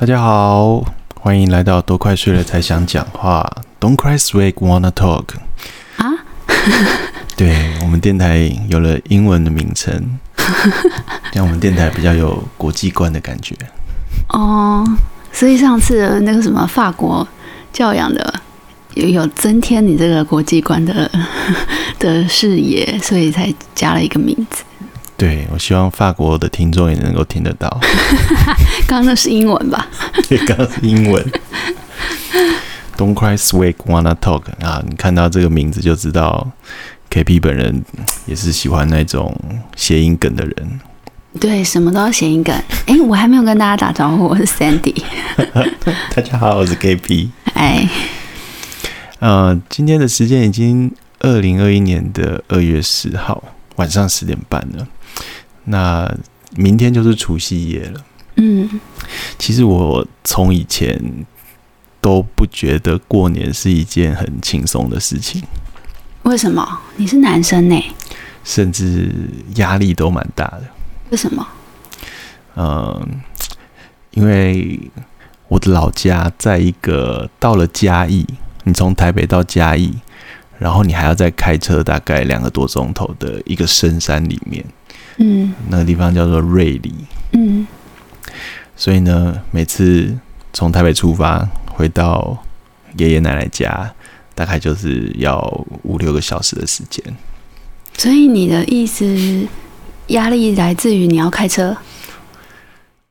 大家好，欢迎来到都快睡了才想讲话。Don't cry, swag, wanna talk。啊？对，我们电台有了英文的名称，让我们电台比较有国际观的感觉。哦，所以上次那个什么法国教养的有有增添你这个国际观的 的视野，所以才加了一个名字。对，我希望法国的听众也能够听得到。刚刚那是英文吧？对，刚刚是英文。Don't cry, sweet wanna talk 啊！你看到这个名字就知道，KP 本人也是喜欢那种谐音梗的人。对，什么都要谐音梗。哎，我还没有跟大家打招呼，我是 Sandy。大家好，我是 KP。哎，呃，今天的时间已经二零二一年的二月十号晚上十点半了。那明天就是除夕夜了。嗯，其实我从以前都不觉得过年是一件很轻松的事情。为什么？你是男生呢？甚至压力都蛮大的。为什么？嗯，因为我的老家在一个到了嘉义，你从台北到嘉义，然后你还要再开车大概两个多钟头的一个深山里面。嗯，那个地方叫做瑞里。嗯，所以呢，每次从台北出发回到爷爷奶奶家，大概就是要五六个小时的时间。所以你的意思，压力来自于你要开车？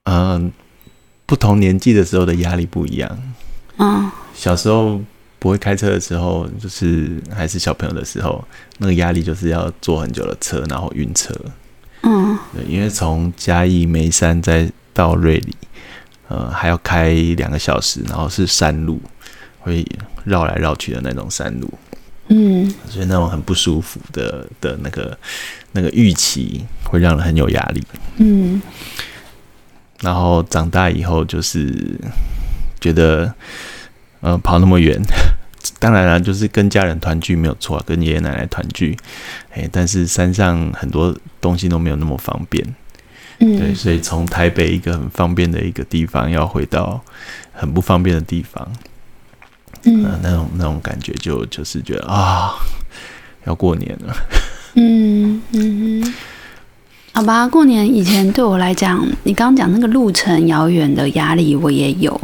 嗯，不同年纪的时候的压力不一样。嗯，小时候不会开车的时候，就是还是小朋友的时候，那个压力就是要坐很久的车，然后晕车。嗯，对，因为从嘉义梅山再到瑞里，呃，还要开两个小时，然后是山路，会绕来绕去的那种山路。嗯，所以那种很不舒服的的那个那个预期，会让人很有压力。嗯，然后长大以后就是觉得，呃，跑那么远。当然了，就是跟家人团聚没有错，跟爷爷奶奶团聚，哎，但是山上很多东西都没有那么方便，嗯，对，所以从台北一个很方便的一个地方，要回到很不方便的地方，嗯，呃、那种那种感觉就就是觉得啊，要过年了，嗯嗯嗯，好吧，过年以前对我来讲，你刚刚讲那个路程遥远的压力，我也有，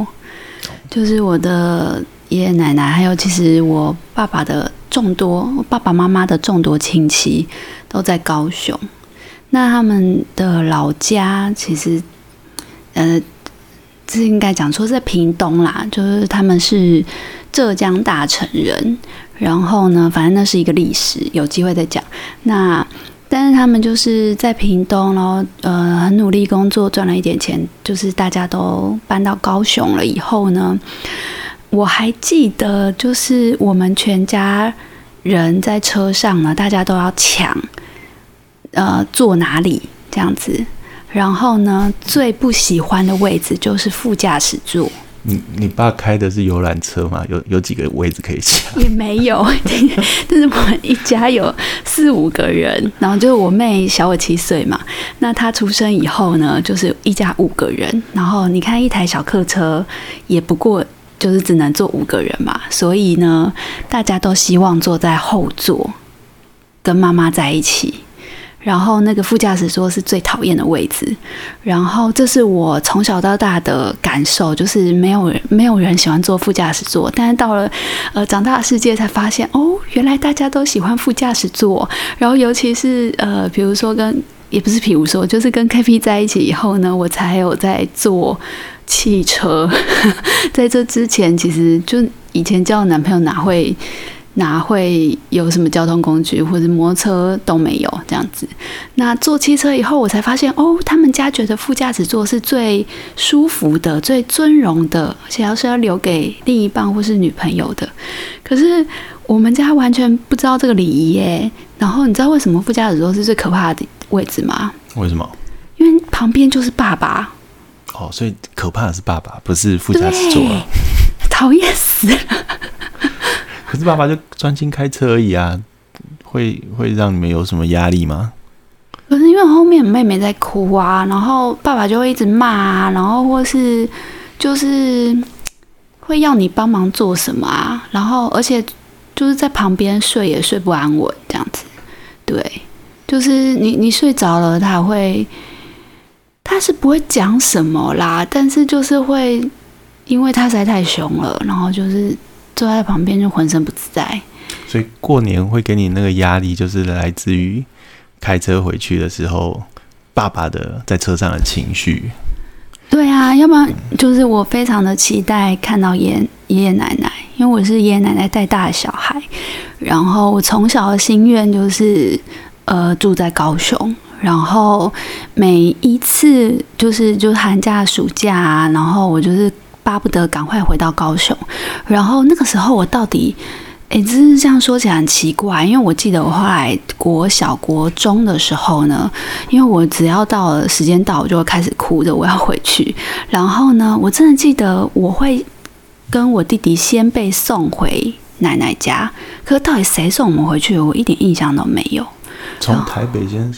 就是我的。爷爷奶奶，还有其实我爸爸的众多，爸爸妈妈的众多亲戚都在高雄。那他们的老家其实，呃，这应该讲说在屏东啦，就是他们是浙江大城人。然后呢，反正那是一个历史，有机会再讲。那但是他们就是在屏东，然后呃很努力工作，赚了一点钱，就是大家都搬到高雄了以后呢。我还记得，就是我们全家人在车上呢，大家都要抢，呃，坐哪里这样子。然后呢，最不喜欢的位置就是副驾驶座。你你爸开的是游览车吗？有有几个位置可以抢？也没有，但是我们一家有四五个人，然后就是我妹小我七岁嘛。那她出生以后呢，就是一家五个人。然后你看一台小客车，也不过。就是只能坐五个人嘛，所以呢，大家都希望坐在后座，跟妈妈在一起。然后那个副驾驶座是最讨厌的位置。然后这是我从小到大的感受，就是没有人没有人喜欢坐副驾驶座。但是到了呃长大的世界才发现，哦，原来大家都喜欢副驾驶座。然后尤其是呃，比如说跟也不是，比如说就是跟 KP 在一起以后呢，我才有在坐。汽车，在这之前，其实就以前交男朋友哪会哪会有什么交通工具或者摩托车都没有这样子。那坐汽车以后，我才发现哦，他们家觉得副驾驶座是最舒服的、最尊荣的，而且要是要留给另一半或是女朋友的。可是我们家完全不知道这个礼仪耶。然后你知道为什么副驾驶座是最可怕的位置吗？为什么？因为旁边就是爸爸。哦，所以可怕的是爸爸，不是副驾驶座。讨厌死了！可是爸爸就专心开车而已啊，会会让你们有什么压力吗？可是因为后面妹妹在哭啊，然后爸爸就会一直骂啊，然后或是就是会要你帮忙做什么啊，然后而且就是在旁边睡也睡不安稳这样子，对，就是你你睡着了，他会他是不会讲什么啦，但是就是会因为他实在太凶了，然后就是坐在旁边就浑身不自在。所以过年会给你那个压力，就是来自于开车回去的时候，爸爸的在车上的情绪。对啊，要不然就是我非常的期待看到爷爷爷奶奶，因为我是爷爷奶奶带大的小孩，然后我从小的心愿就是呃住在高雄，然后每一次就是就是寒假暑假啊，然后我就是巴不得赶快回到高雄，然后那个时候我到底。哎，真是这样说起来很奇怪，因为我记得我后来国小、国中的时候呢，因为我只要到了时间到，我就会开始哭着我要回去。然后呢，我真的记得我会跟我弟弟先被送回奶奶家，可是到底谁送我们回去，我一点印象都没有。从台北先。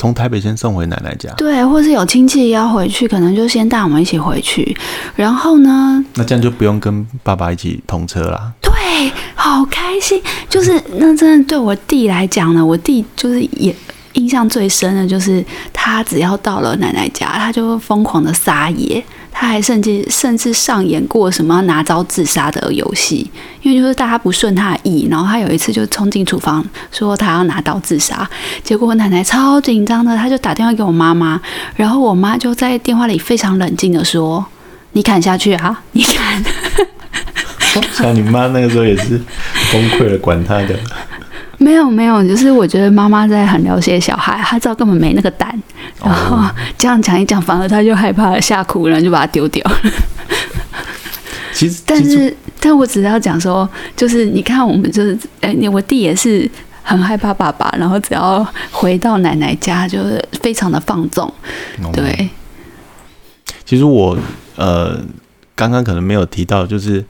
从台北先送回奶奶家，对，或是有亲戚要回去，可能就先带我们一起回去。然后呢，那这样就不用跟爸爸一起同车啦。对，好开心。就是那真的对我弟来讲呢，我弟就是也印象最深的，就是他只要到了奶奶家，他就会疯狂的撒野。他还甚至甚至上演过什么拿刀自杀的游戏，因为就是大家不顺他的意，然后他有一次就冲进厨房说他要拿刀自杀，结果我奶奶超紧张的，他就打电话给我妈妈，然后我妈就在电话里非常冷静的说：“你砍下去啊，你砍。”像你妈那个时候也是崩溃了，管他的。没有没有，就是我觉得妈妈在很了解小孩，她知道根本没那个胆，然后这样讲一讲，反而她就害怕，吓哭了，然后就把它丢掉。其实，但是，但我只是要讲说，就是你看，我们就是，哎，你我弟也是很害怕爸爸，然后只要回到奶奶家，就是非常的放纵。对，其实我呃，刚刚可能没有提到，就是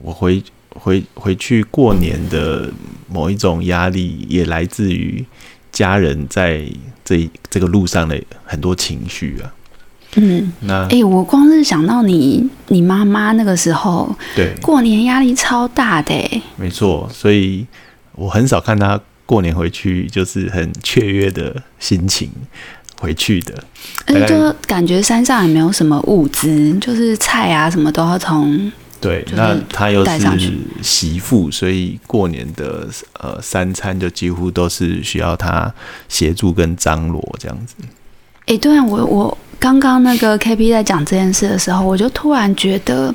我回。回回去过年的某一种压力，也来自于家人在这这个路上的很多情绪啊。嗯，那哎、欸，我光是想到你你妈妈那个时候，对，过年压力超大的。没错，所以我很少看她过年回去就是很雀跃的心情回去的。而且就感觉山上也没有什么物资，就是菜啊什么都要从。对，那他又是媳妇，所以过年的呃三餐就几乎都是需要他协助跟张罗这样子。哎、欸，对啊，我我刚刚那个 KP 在讲这件事的时候，我就突然觉得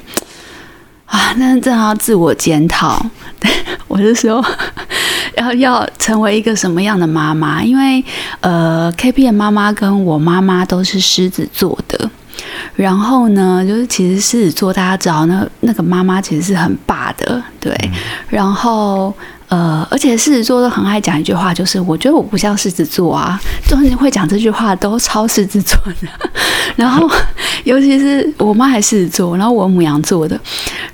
啊，那正好要自我检讨。我是说，要要成为一个什么样的妈妈？因为呃，KP 的妈妈跟我妈妈都是狮子座的。然后呢，就是其实狮子座大家知道，那那个妈妈其实是很霸的，对。嗯、然后呃，而且狮子座都很爱讲一句话，就是我觉得我不像狮子座啊，就是会讲这句话都超狮子座的。然后尤其是我妈还狮子座，然后我母羊座的，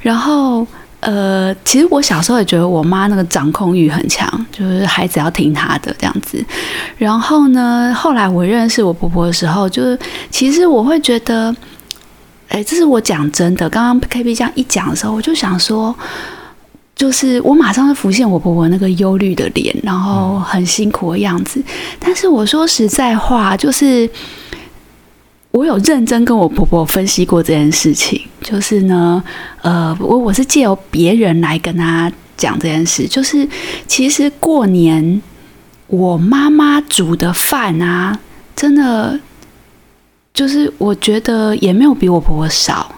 然后。呃，其实我小时候也觉得我妈那个掌控欲很强，就是孩子要听她的这样子。然后呢，后来我认识我婆婆的时候，就是其实我会觉得，哎，这是我讲真的。刚刚 KB 这样一讲的时候，我就想说，就是我马上就浮现我婆婆那个忧虑的脸，然后很辛苦的样子。但是我说实在话，就是。我有认真跟我婆婆分析过这件事情，就是呢，呃，我我是借由别人来跟她讲这件事，就是其实过年我妈妈煮的饭啊，真的就是我觉得也没有比我婆婆少。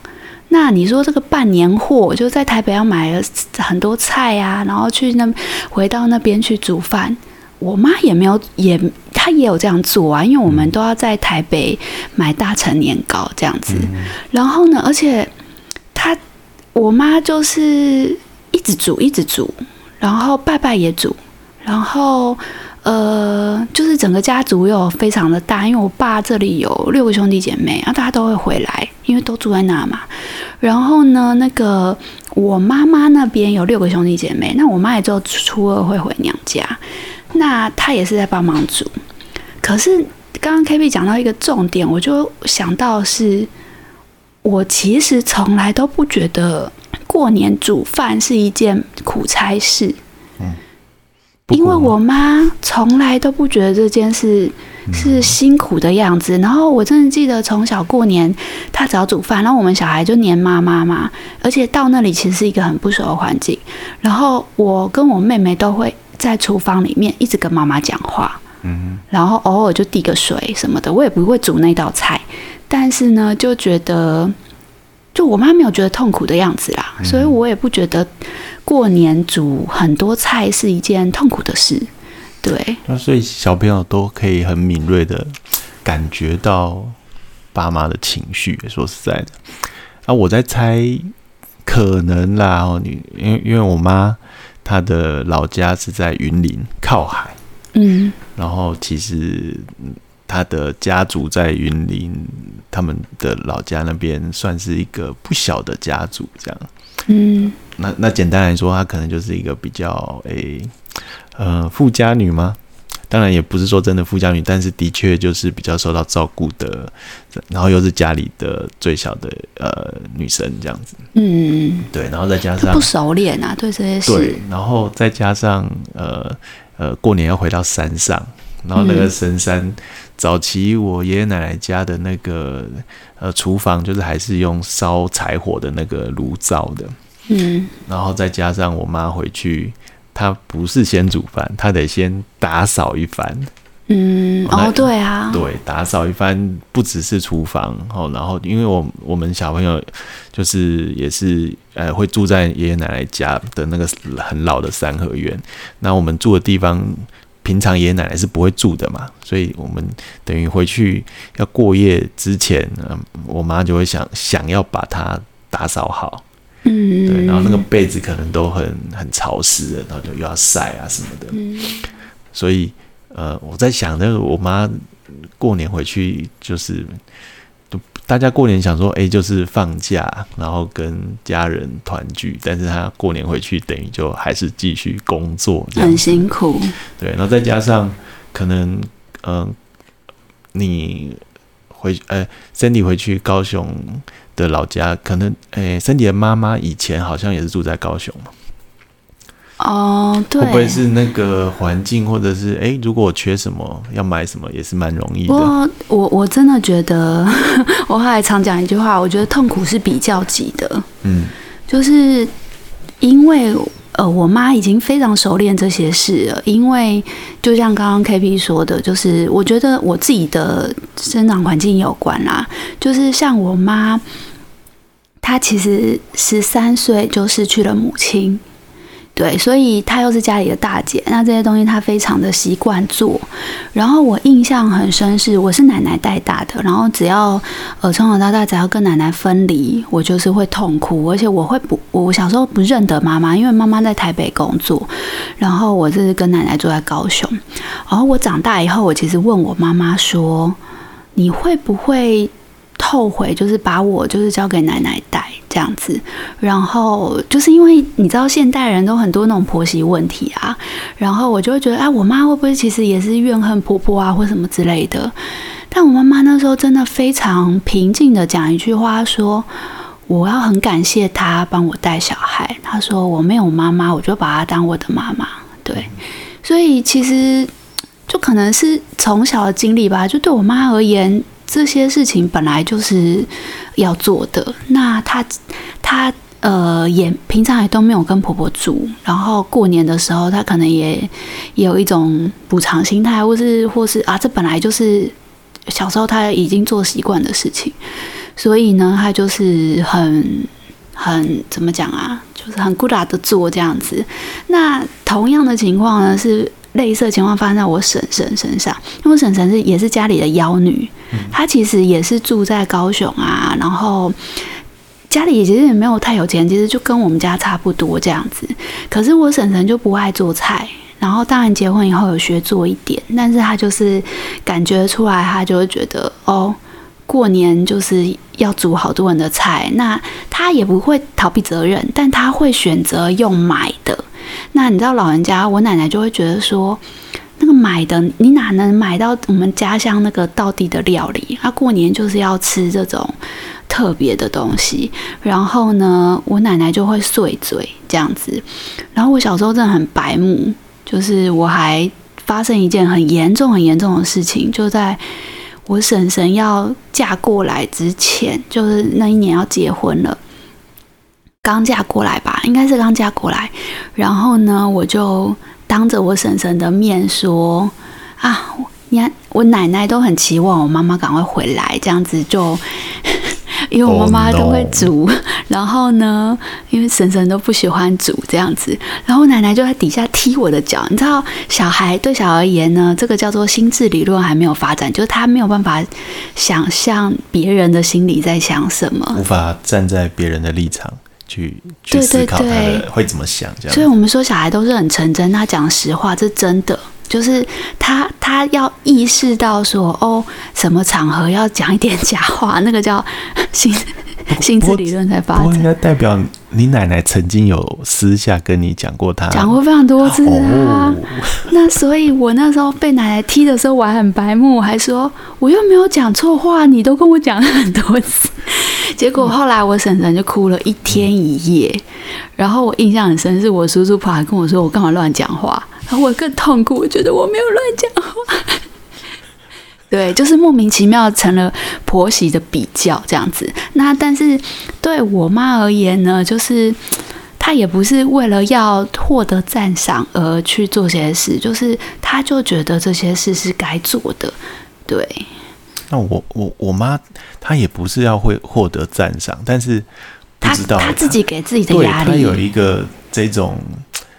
那你说这个办年货，就在台北要买了很多菜啊，然后去那回到那边去煮饭。我妈也没有，也她也有这样做啊，因为我们都要在台北买大成年糕这样子。然后呢，而且他我妈就是一直煮，一直煮，然后拜拜也煮，然后呃，就是整个家族又非常的大，因为我爸这里有六个兄弟姐妹，然后大家都会回来，因为都住在那嘛。然后呢，那个我妈妈那边有六个兄弟姐妹，那我妈也就初二会回娘家。那他也是在帮忙煮，可是刚刚 KB 讲到一个重点，我就想到是，我其实从来都不觉得过年煮饭是一件苦差事。嗯，因为我妈从来都不觉得这件事是辛苦的样子。然后我真的记得从小过年，她只要煮饭，然后我们小孩就黏妈妈嘛。而且到那里其实是一个很不熟的环境。然后我跟我妹妹都会在厨房里面一直跟妈妈讲话。嗯，然后偶尔就递个水什么的，我也不会煮那道菜。但是呢，就觉得，就我妈没有觉得痛苦的样子啦，所以我也不觉得过年煮很多菜是一件痛苦的事。对，那所以小朋友都可以很敏锐的感觉到爸妈的情绪。说实在的，啊，我在猜，可能啦，哦，你因为因为我妈她的老家是在云林，靠海，嗯，然后其实。他的家族在云林，他们的老家那边算是一个不小的家族，这样。嗯，那那简单来说，他可能就是一个比较诶、欸，呃，富家女吗？当然也不是说真的富家女，但是的确就是比较受到照顾的，然后又是家里的最小的呃女生这样子。嗯，对，然后再加上不熟练啊，对这些事。对，然后再加上呃呃，过年要回到山上。然后那个深山，嗯、早期我爷爷奶奶家的那个呃厨房，就是还是用烧柴火的那个炉灶的，嗯，然后再加上我妈回去，她不是先煮饭，他得先打扫一番，嗯，哦，对啊，对，打扫一番不只是厨房，哦，然后因为我我们小朋友就是也是呃会住在爷爷奶奶家的那个很老的三合院，那我们住的地方。平常爷爷奶奶是不会住的嘛，所以我们等于回去要过夜之前，嗯，我妈就会想想要把它打扫好，嗯，对，然后那个被子可能都很很潮湿的，然后就又要晒啊什么的，嗯，所以呃，我在想那个我妈过年回去就是。大家过年想说，哎、欸，就是放假，然后跟家人团聚，但是她过年回去，等于就还是继续工作，很辛苦。对，然后再加上可能，嗯、呃，你回，呃，Sandy 回去高雄的老家，可能，哎，Sandy 的妈妈以前好像也是住在高雄嘛。哦，对，会不会是那个环境，或者是哎、欸，如果我缺什么要买什么，也是蛮容易的。我我我真的觉得，我后来常讲一句话，我觉得痛苦是比较级的。嗯，就是因为呃，我妈已经非常熟练这些事了。因为就像刚刚 KP 说的，就是我觉得我自己的生长环境有关啦。就是像我妈，她其实十三岁就失去了母亲。对，所以她又是家里的大姐，那这些东西她非常的习惯做。然后我印象很深是，我是奶奶带大的，然后只要呃从小到大只要跟奶奶分离，我就是会痛哭，而且我会不，我小时候不认得妈妈，因为妈妈在台北工作，然后我是跟奶奶住在高雄。然后我长大以后，我其实问我妈妈说，你会不会？后悔就是把我就是交给奶奶带这样子，然后就是因为你知道现代人都很多那种婆媳问题啊，然后我就会觉得啊，我妈会不会其实也是怨恨婆婆啊或什么之类的？但我妈妈那时候真的非常平静的讲一句话说，我要很感谢她帮我带小孩。她说我没有妈妈，我就把她当我的妈妈。对，所以其实就可能是从小的经历吧，就对我妈而言。这些事情本来就是要做的。那她她呃也平常也都没有跟婆婆住，然后过年的时候她可能也也有一种补偿心态，或是或是啊，这本来就是小时候她已经做习惯的事情，所以呢，她就是很很怎么讲啊，就是很 good 的做这样子。那同样的情况呢是。类似的情况发生在我婶婶身上，因为我婶婶是也是家里的幺女，她其实也是住在高雄啊，然后家里其实也没有太有钱，其实就跟我们家差不多这样子。可是我婶婶就不爱做菜，然后当然结婚以后有学做一点，但是她就是感觉出来，她就会觉得哦，过年就是要煮好多人的菜，那他也不会逃避责任，但他会选择用买的。那你知道老人家，我奶奶就会觉得说，那个买的你哪能买到我们家乡那个道地的料理？他过年就是要吃这种特别的东西。然后呢，我奶奶就会碎嘴这样子。然后我小时候真的很白目，就是我还发生一件很严重、很严重的事情，就在我婶婶要嫁过来之前，就是那一年要结婚了。刚嫁过来吧，应该是刚嫁过来。然后呢，我就当着我婶婶的面说：“啊，你看我奶奶都很期望我妈妈赶快回来，这样子就，因为我妈妈都会煮。Oh. 然后呢，因为婶婶都不喜欢煮这样子，然后我奶奶就在底下踢我的脚。你知道，小孩对小孩而言呢，这个叫做心智理论还没有发展，就是他没有办法想象别人的心里在想什么，无法站在别人的立场。”去去思考他的会怎么想，这样。所以我们说小孩都是很纯真，他讲实话，这真的就是他他要意识到说哦，什么场合要讲一点假话，那个叫心心智理论才发展。应该代表你奶奶曾经有私下跟你讲过他，他讲过非常多次啊。哦、那所以我那时候被奶奶踢的时候，我还很白目，我还说我又没有讲错话，你都跟我讲了很多次。结果后来我婶婶就哭了一天一夜，然后我印象很深，是我叔叔跑来跟我说我干嘛乱讲话，然后我更痛苦，我觉得我没有乱讲话。对，就是莫名其妙成了婆媳的比较这样子。那但是对我妈而言呢，就是她也不是为了要获得赞赏而去做这些事，就是她就觉得这些事是该做的，对。那我我我妈她也不是要会获得赞赏，但是不知道她，她自己给自己的压力，她有一个这种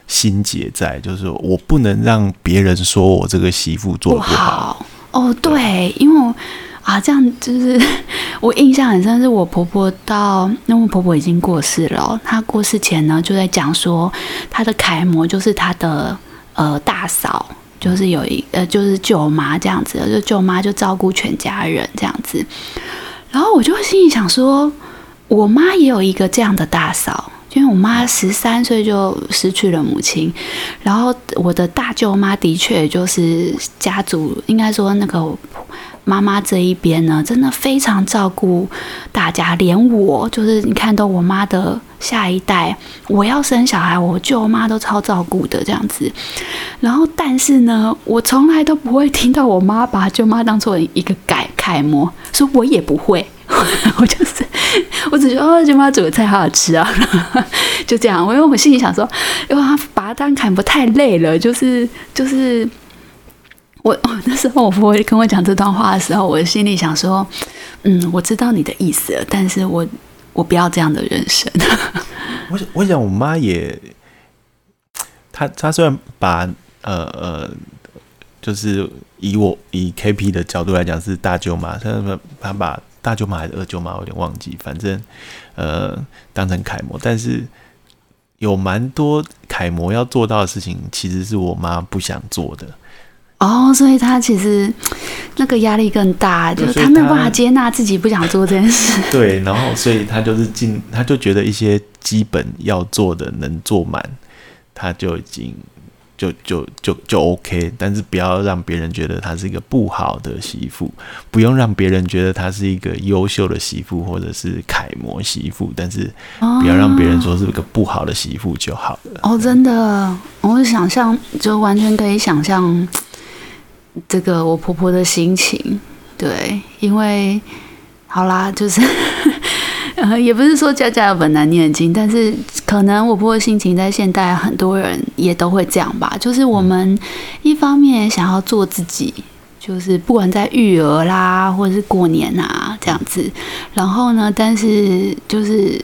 心结在，就是我不能让别人说我这个媳妇做不好哦。对，因为我啊，这样就是 我印象很深，是我婆婆到，因为我婆婆已经过世了，她过世前呢就在讲说，她的楷模就是她的呃大嫂。就是有一呃，就是舅妈这样子，就舅妈就照顾全家人这样子。然后我就会心里想说，我妈也有一个这样的大嫂，因为我妈十三岁就失去了母亲。然后我的大舅妈的确就是家族，应该说那个。妈妈这一边呢，真的非常照顾大家，连我就是你看到我妈的下一代，我要生小孩，我舅妈都超照顾的这样子。然后，但是呢，我从来都不会听到我妈把舅妈当做一个楷楷模，说我也不会，我就是我只觉得哦，舅妈煮的菜好好吃啊，就这样。我因为我心里想说，因为他把她当楷模太累了，就是就是。我我那时候我婆婆跟我讲这段话的时候，我心里想说，嗯，我知道你的意思了，但是我我不要这样的人生。我想，我想我妈也，她她虽然把呃呃，就是以我以 KP 的角度来讲是大舅妈，她她把大舅妈还是二舅妈，我有点忘记，反正呃当成楷模，但是有蛮多楷模要做到的事情，其实是我妈不想做的。哦，所以他其实那个压力更大，就是他没有办法接纳自己不想做这件事。对，然后所以他就是尽，他就觉得一些基本要做的能做满，他就已经就就就就 OK。但是不要让别人觉得她是一个不好的媳妇，不用让别人觉得她是一个优秀的媳妇或者是楷模媳妇，但是不要让别人说是一个不好的媳妇就好了。哦，真的，我想象就完全可以想象。这个我婆婆的心情，对，因为好啦，就是呃，也不是说家家有本难念的经，但是可能我婆婆的心情在现代很多人也都会这样吧。就是我们一方面想要做自己，就是不管在育儿啦，或者是过年啊这样子，然后呢，但是就是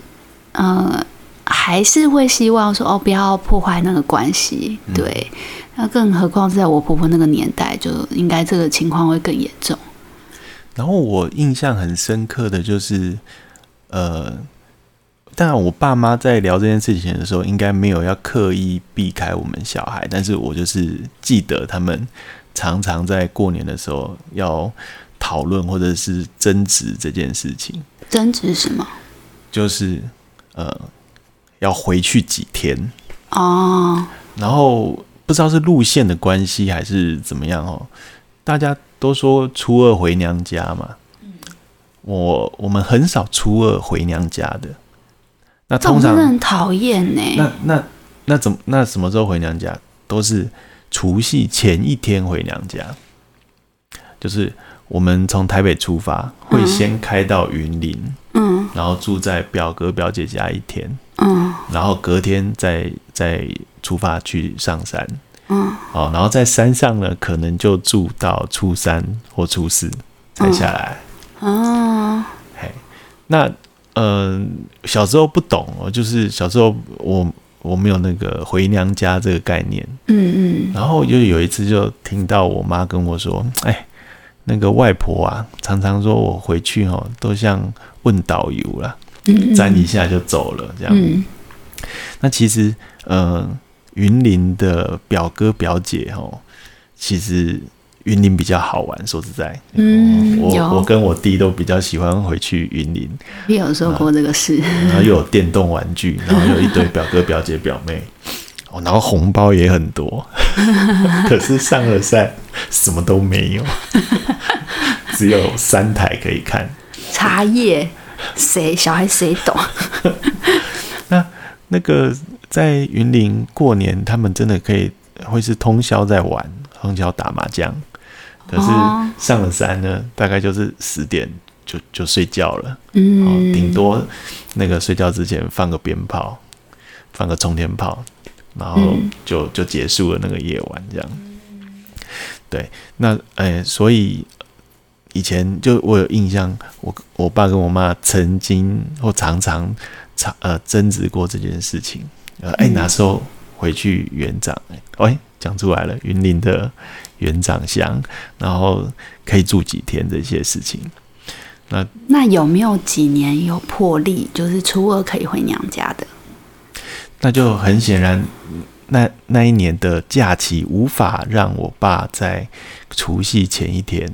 呃，还是会希望说哦，不要破坏那个关系，对。嗯那更何况是在我婆婆那个年代，就应该这个情况会更严重。然后我印象很深刻的就是，呃，当然我爸妈在聊这件事情的时候，应该没有要刻意避开我们小孩，但是我就是记得他们常常在过年的时候要讨论或者是争执这件事情。争执什么？就是呃，要回去几天哦，然后。不知道是路线的关系还是怎么样哦，大家都说初二回娘家嘛。我我们很少初二回娘家的。那通常很讨厌呢。那那那怎么那什么时候回娘家？都是除夕前一天回娘家。就是我们从台北出发，会先开到云林，嗯，然后住在表哥表姐家一天，嗯，然后隔天再再出发去上山，嗯，哦，然后在山上呢，可能就住到初三或初四才下来，哦，嘿，那。呃，小时候不懂哦，就是小时候我我没有那个回娘家这个概念，嗯嗯，然后就有一次就听到我妈跟我说，哎，那个外婆啊，常常说我回去哦，都像问导游啦，站一下就走了这样。那其实，呃，云林的表哥表姐哦，其实。云林比较好玩，说实在，嗯，我我跟我弟都比较喜欢回去云林。也有说过这个事？然后又有电动玩具，然后有一堆表哥表姐表妹，哦，然后红包也很多。可是上了山，什么都没有，只有三台可以看。茶叶，谁小孩谁懂？那那个在云林过年，他们真的可以会是通宵在玩，通宵打麻将。可是上了山呢，大概就是十点就就睡觉了，嗯，顶多那个睡觉之前放个鞭炮，放个冲天炮，然后就就结束了那个夜晚，这样。对，那哎、欸，所以以前就我有印象，我我爸跟我妈曾经或常常常呃争执过这件事情，呃，哎、欸，哪时候回去园长？哎、欸，讲出来了，云林的。元长乡，然后可以住几天这些事情。那那有没有几年有破例，就是初二可以回娘家的？那就很显然，那那一年的假期无法让我爸在除夕前一天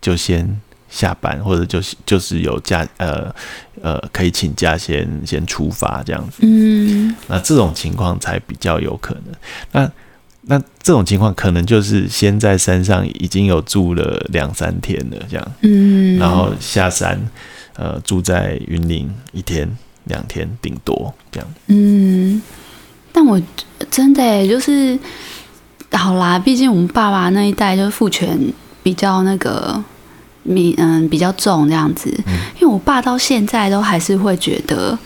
就先下班，或者就是就是有假，呃呃，可以请假先先出发这样子。嗯，那这种情况才比较有可能。那那这种情况可能就是先在山上已经有住了两三天了，这样，嗯，然后下山，呃，住在云林一天两天顶多这样，嗯，但我真的就是好啦，毕竟我们爸爸那一代就是父权比较那个，嗯比较重这样子，嗯，因为我爸到现在都还是会觉得，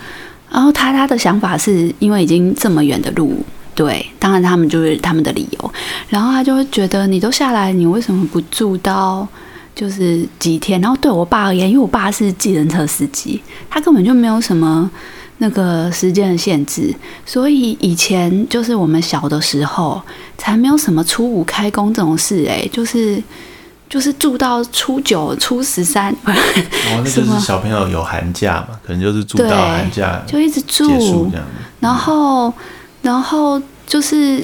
然后他他的想法是因为已经这么远的路。对，当然他们就是他们的理由，然后他就会觉得你都下来，你为什么不住到就是几天？然后对我爸而言，因为我爸是计程车司机，他根本就没有什么那个时间的限制，所以以前就是我们小的时候才没有什么初五开工这种事，哎，就是就是住到初九、初十三，哦，那就是小朋友有寒假嘛，可能就是住到寒假就一直住。这样，然后。然后就是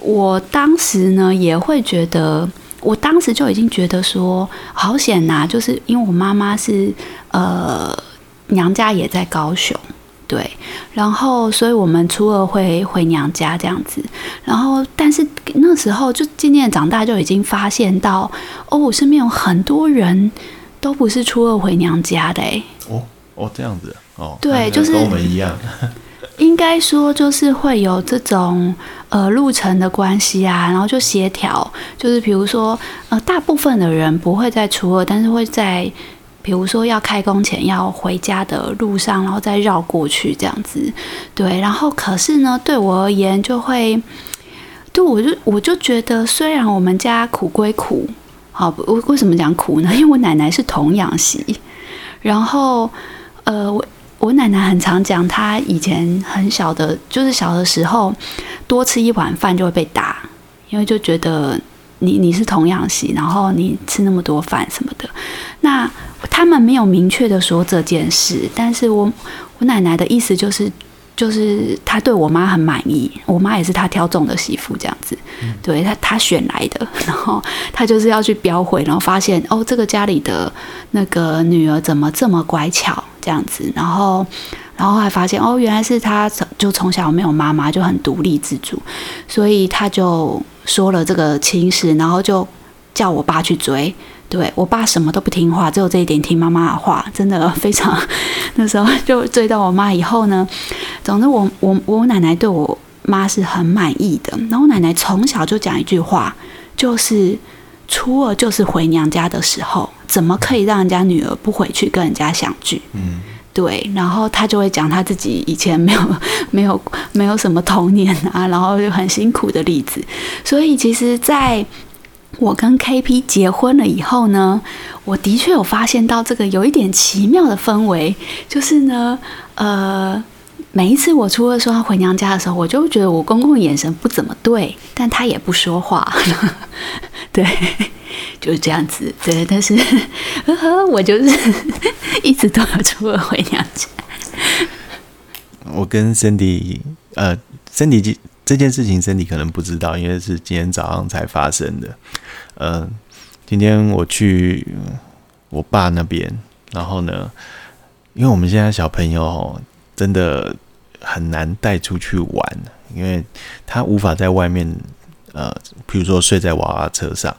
我当时呢也会觉得，我当时就已经觉得说好险呐，就是因为我妈妈是呃娘家也在高雄，对，然后所以我们初二会回娘家这样子，然后但是那时候就渐渐长大就已经发现到哦，我身边有很多人都不是初二回娘家的哎，哦哦这样子哦，对，就是跟我们一样。应该说就是会有这种呃路程的关系啊，然后就协调，就是比如说呃大部分的人不会在初二，但是会在比如说要开工前要回家的路上，然后再绕过去这样子。对，然后可是呢，对我而言就会，对我就我就觉得，虽然我们家苦归苦，好，为为什么讲苦呢？因为我奶奶是童养媳，然后呃我。我奶奶很常讲，她以前很小的，就是小的时候，多吃一碗饭就会被打，因为就觉得你你是童养媳，然后你吃那么多饭什么的。那他们没有明确的说这件事，但是我我奶奶的意思就是，就是他对我妈很满意，我妈也是他挑中的媳妇这样子，对他他选来的，然后他就是要去标会，然后发现哦，这个家里的那个女儿怎么这么乖巧。这样子，然后，然后还发现哦，原来是他就从小没有妈妈，就很独立自主，所以他就说了这个亲事，然后就叫我爸去追，对，我爸什么都不听话，只有这一点听妈妈的话，真的非常。那时候就追到我妈以后呢，总之我我我奶奶对我妈是很满意的。然后我奶奶从小就讲一句话，就是初二就是回娘家的时候，怎么可以让人家女儿不回去跟人家相聚？嗯，对。然后她就会讲她自己以前没有没有没有什么童年啊，然后就很辛苦的例子。所以其实，在我跟 KP 结婚了以后呢，我的确有发现到这个有一点奇妙的氛围，就是呢，呃，每一次我初二说要回娘家的时候，我就觉得我公公眼神不怎么对，但他也不说话，对，就是这样子，对，但是呵呵，我就是 一直都有初二回娘家。我跟 Cindy，呃，Cindy。这件事情，Cindy 可能不知道，因为是今天早上才发生的。呃，今天我去我爸那边，然后呢，因为我们现在小朋友真的很难带出去玩，因为他无法在外面，呃，比如说睡在娃娃车上，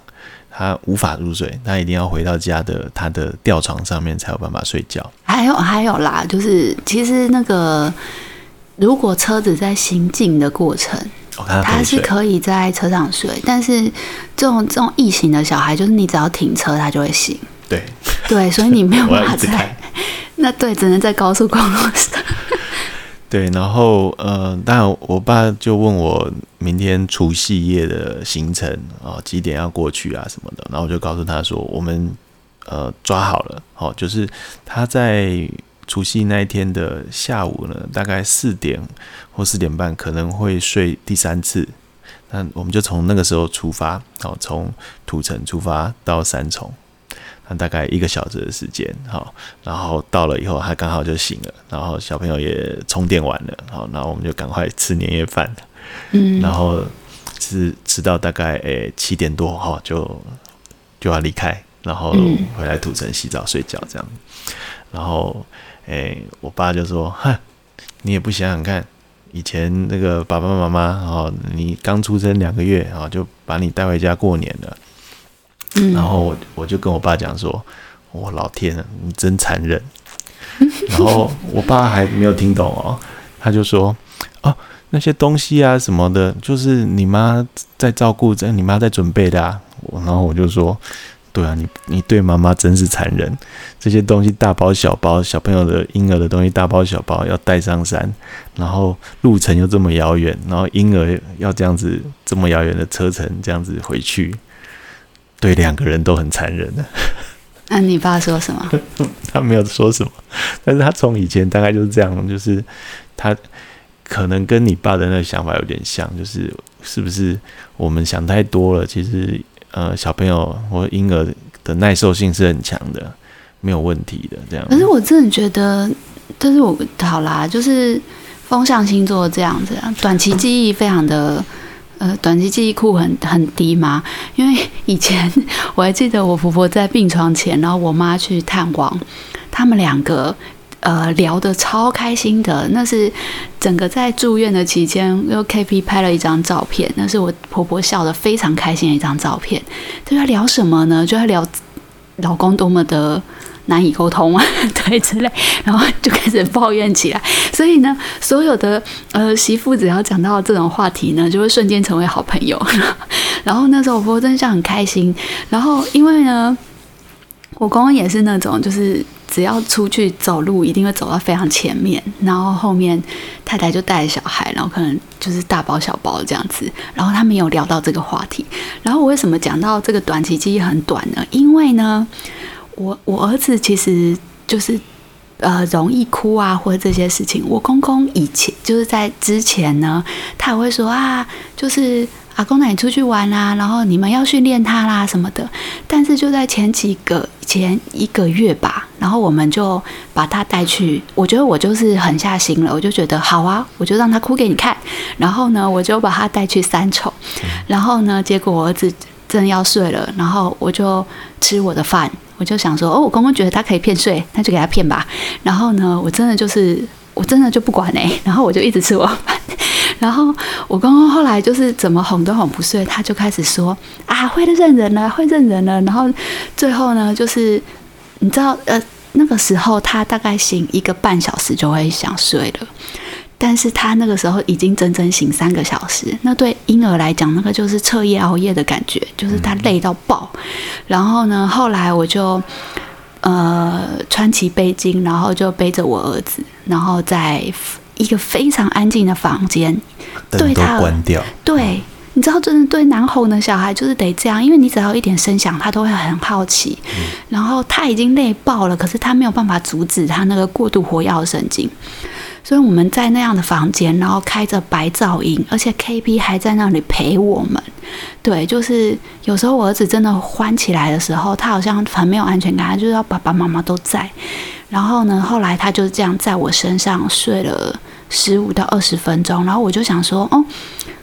他无法入睡，他一定要回到家的他的吊床上面才有办法睡觉。还有还有啦，就是其实那个。如果车子在行进的过程，哦、他，他是可以在车上睡，但是这种这种异形的小孩，就是你只要停车，他就会醒。对对，所以你没有办法在 那对，只能在高速公路上。对，然后呃，当然我爸就问我明天除夕夜的行程啊、哦，几点要过去啊什么的，然后我就告诉他说，我们呃抓好了，好、哦，就是他在。除夕那一天的下午呢，大概四点或四点半可能会睡第三次，那我们就从那个时候出发，好，从土城出发到三重，那大概一个小时的时间，好，然后到了以后他刚好就醒了，然后小朋友也充电完了，好，然后我们就赶快吃年夜饭，嗯，然后吃吃到大概诶七点多哈，就就要离开，然后回来土城洗澡睡觉这样，然后。哎、欸，我爸就说：“ 哼，你也不想想看，以前那个爸爸妈妈哦，你刚出生两个月啊，就把你带回家过年了。嗯、然后我我就跟我爸讲说：‘我老天啊，你真残忍。’然后我爸还没有听懂哦，他就说：‘哦，那些东西啊什么的，就是你妈在照顾，在你妈在准备的啊。’然后我就说。”对啊，你你对妈妈真是残忍。这些东西大包小包，小朋友的婴儿的东西大包小包要带上山，然后路程又这么遥远，然后婴儿要这样子这么遥远的车程这样子回去，对两个人都很残忍的。那你爸说什么？他没有说什么，但是他从以前大概就是这样，就是他可能跟你爸的那个想法有点像，就是是不是我们想太多了？其实。呃，小朋友或婴儿的耐受性是很强的，没有问题的。这样，可是我真的觉得，但是我好啦，就是风象星座这样子啊，短期记忆非常的，呃，短期记忆库很很低嘛。因为以前我还记得我婆婆在病床前，然后我妈去探望，他们两个。呃，聊得超开心的，那是整个在住院的期间，又 KP 拍了一张照片，那是我婆婆笑得非常开心的一张照片。就在聊什么呢？就在聊老公多么的难以沟通啊，对之类，然后就开始抱怨起来。所以呢，所有的呃媳妇只要讲到这种话题呢，就会瞬间成为好朋友。然后那时候我婆婆真的笑很开心。然后因为呢，我公公也是那种就是。只要出去走路，一定会走到非常前面，然后后面太太就带着小孩，然后可能就是大包小包这样子。然后他们有聊到这个话题。然后我为什么讲到这个短期记忆很短呢？因为呢，我我儿子其实就是呃容易哭啊，或者这些事情。我公公以前就是在之前呢，他也会说啊，就是。阿公带你出去玩啊，然后你们要训练他啦什么的。但是就在前几个前一个月吧，然后我们就把他带去。我觉得我就是狠下心了，我就觉得好啊，我就让他哭给你看。然后呢，我就把他带去三重。然后呢，结果我儿子正要睡了，然后我就吃我的饭，我就想说，哦，我公公觉得他可以骗睡，那就给他骗吧。然后呢，我真的就是我真的就不管哎、欸，然后我就一直吃我饭。然后我公公后来就是怎么哄都哄不睡，他就开始说啊，会认人了，会认人了。然后最后呢，就是你知道，呃，那个时候他大概醒一个半小时就会想睡了。但是他那个时候已经整整醒三个小时，那对婴儿来讲，那个就是彻夜熬夜的感觉，就是他累到爆。然后呢，后来我就呃穿起背巾，然后就背着我儿子，然后在一个非常安静的房间，对他关掉。对，你知道，真的对难哄的小孩就是得这样，因为你只要一点声响，他都会很好奇。然后他已经累爆了，可是他没有办法阻止他那个过度活跃的神经。所以我们在那样的房间，然后开着白噪音，而且 KB 还在那里陪我们。对，就是有时候我儿子真的欢起来的时候，他好像很没有安全感，他就是要爸爸妈妈都在。然后呢，后来他就是这样在我身上睡了十五到二十分钟，然后我就想说，哦，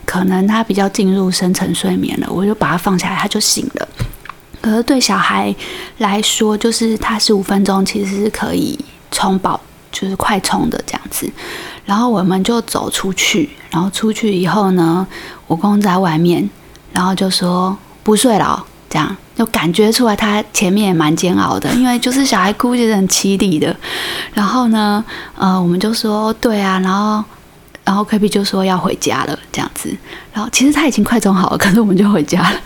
可能他比较进入深层睡眠了，我就把他放下来，他就醒了。可是对小孩来说，就是他十五分钟其实是可以充饱。就是快充的这样子，然后我们就走出去，然后出去以后呢，我公在外面，然后就说不睡了，这样就感觉出来他前面也蛮煎熬的，因为就是小孩哭就是很凄厉的，然后呢，呃，我们就说对啊，然后然后 KB 就说要回家了这样子，然后其实他已经快充好了，可是我们就回家了，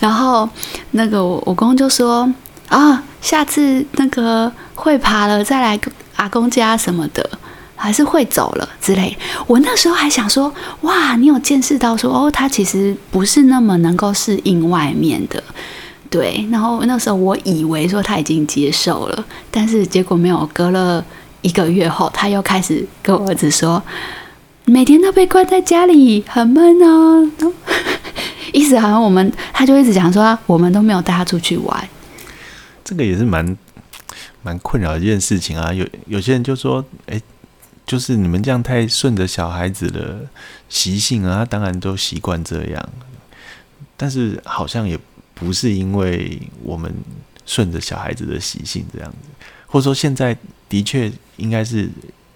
然后那个我我公就说啊，下次那个会爬了再来。阿公家什么的，还是会走了之类。我那时候还想说，哇，你有见识到说，哦，他其实不是那么能够适应外面的，对。然后那时候我以为说他已经接受了，但是结果没有。隔了一个月后，他又开始跟我儿子说，每天都被关在家里，很闷啊。意思好像我们，他就一直讲说，我们都没有带他出去玩。这个也是蛮。蛮困扰一件事情啊，有有些人就说，哎，就是你们这样太顺着小孩子的习性啊，当然都习惯这样。但是好像也不是因为我们顺着小孩子的习性这样子，或者说现在的确应该是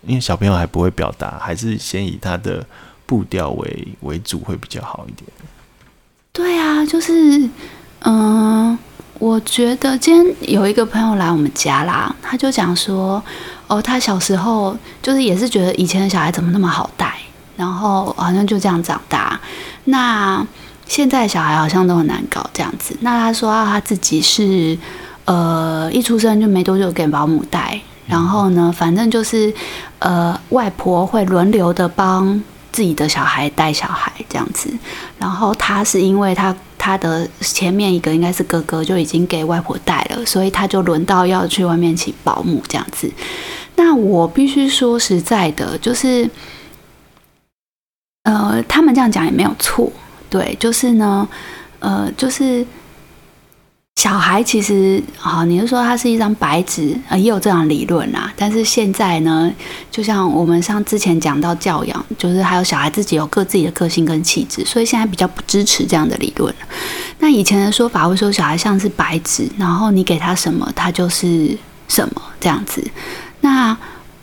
因为小朋友还不会表达，还是先以他的步调为为主会比较好一点。对啊，就是嗯。我觉得今天有一个朋友来我们家啦，他就讲说，哦，他小时候就是也是觉得以前的小孩怎么那么好带，然后好像就这样长大。那现在小孩好像都很难搞这样子。那他说啊他自己是呃一出生就没多久给保姆带，然后呢，反正就是呃外婆会轮流的帮自己的小孩带小孩这样子。然后他是因为他。他的前面一个应该是哥哥，就已经给外婆带了，所以他就轮到要去外面请保姆这样子。那我必须说实在的，就是，呃，他们这样讲也没有错，对，就是呢，呃，就是。小孩其实好，你是说他是一张白纸，呃，也有这样理论啦。但是现在呢，就像我们像之前讲到教养，就是还有小孩自己有各自己的个性跟气质，所以现在比较不支持这样的理论。那以前的说法会说小孩像是白纸，然后你给他什么，他就是什么这样子。那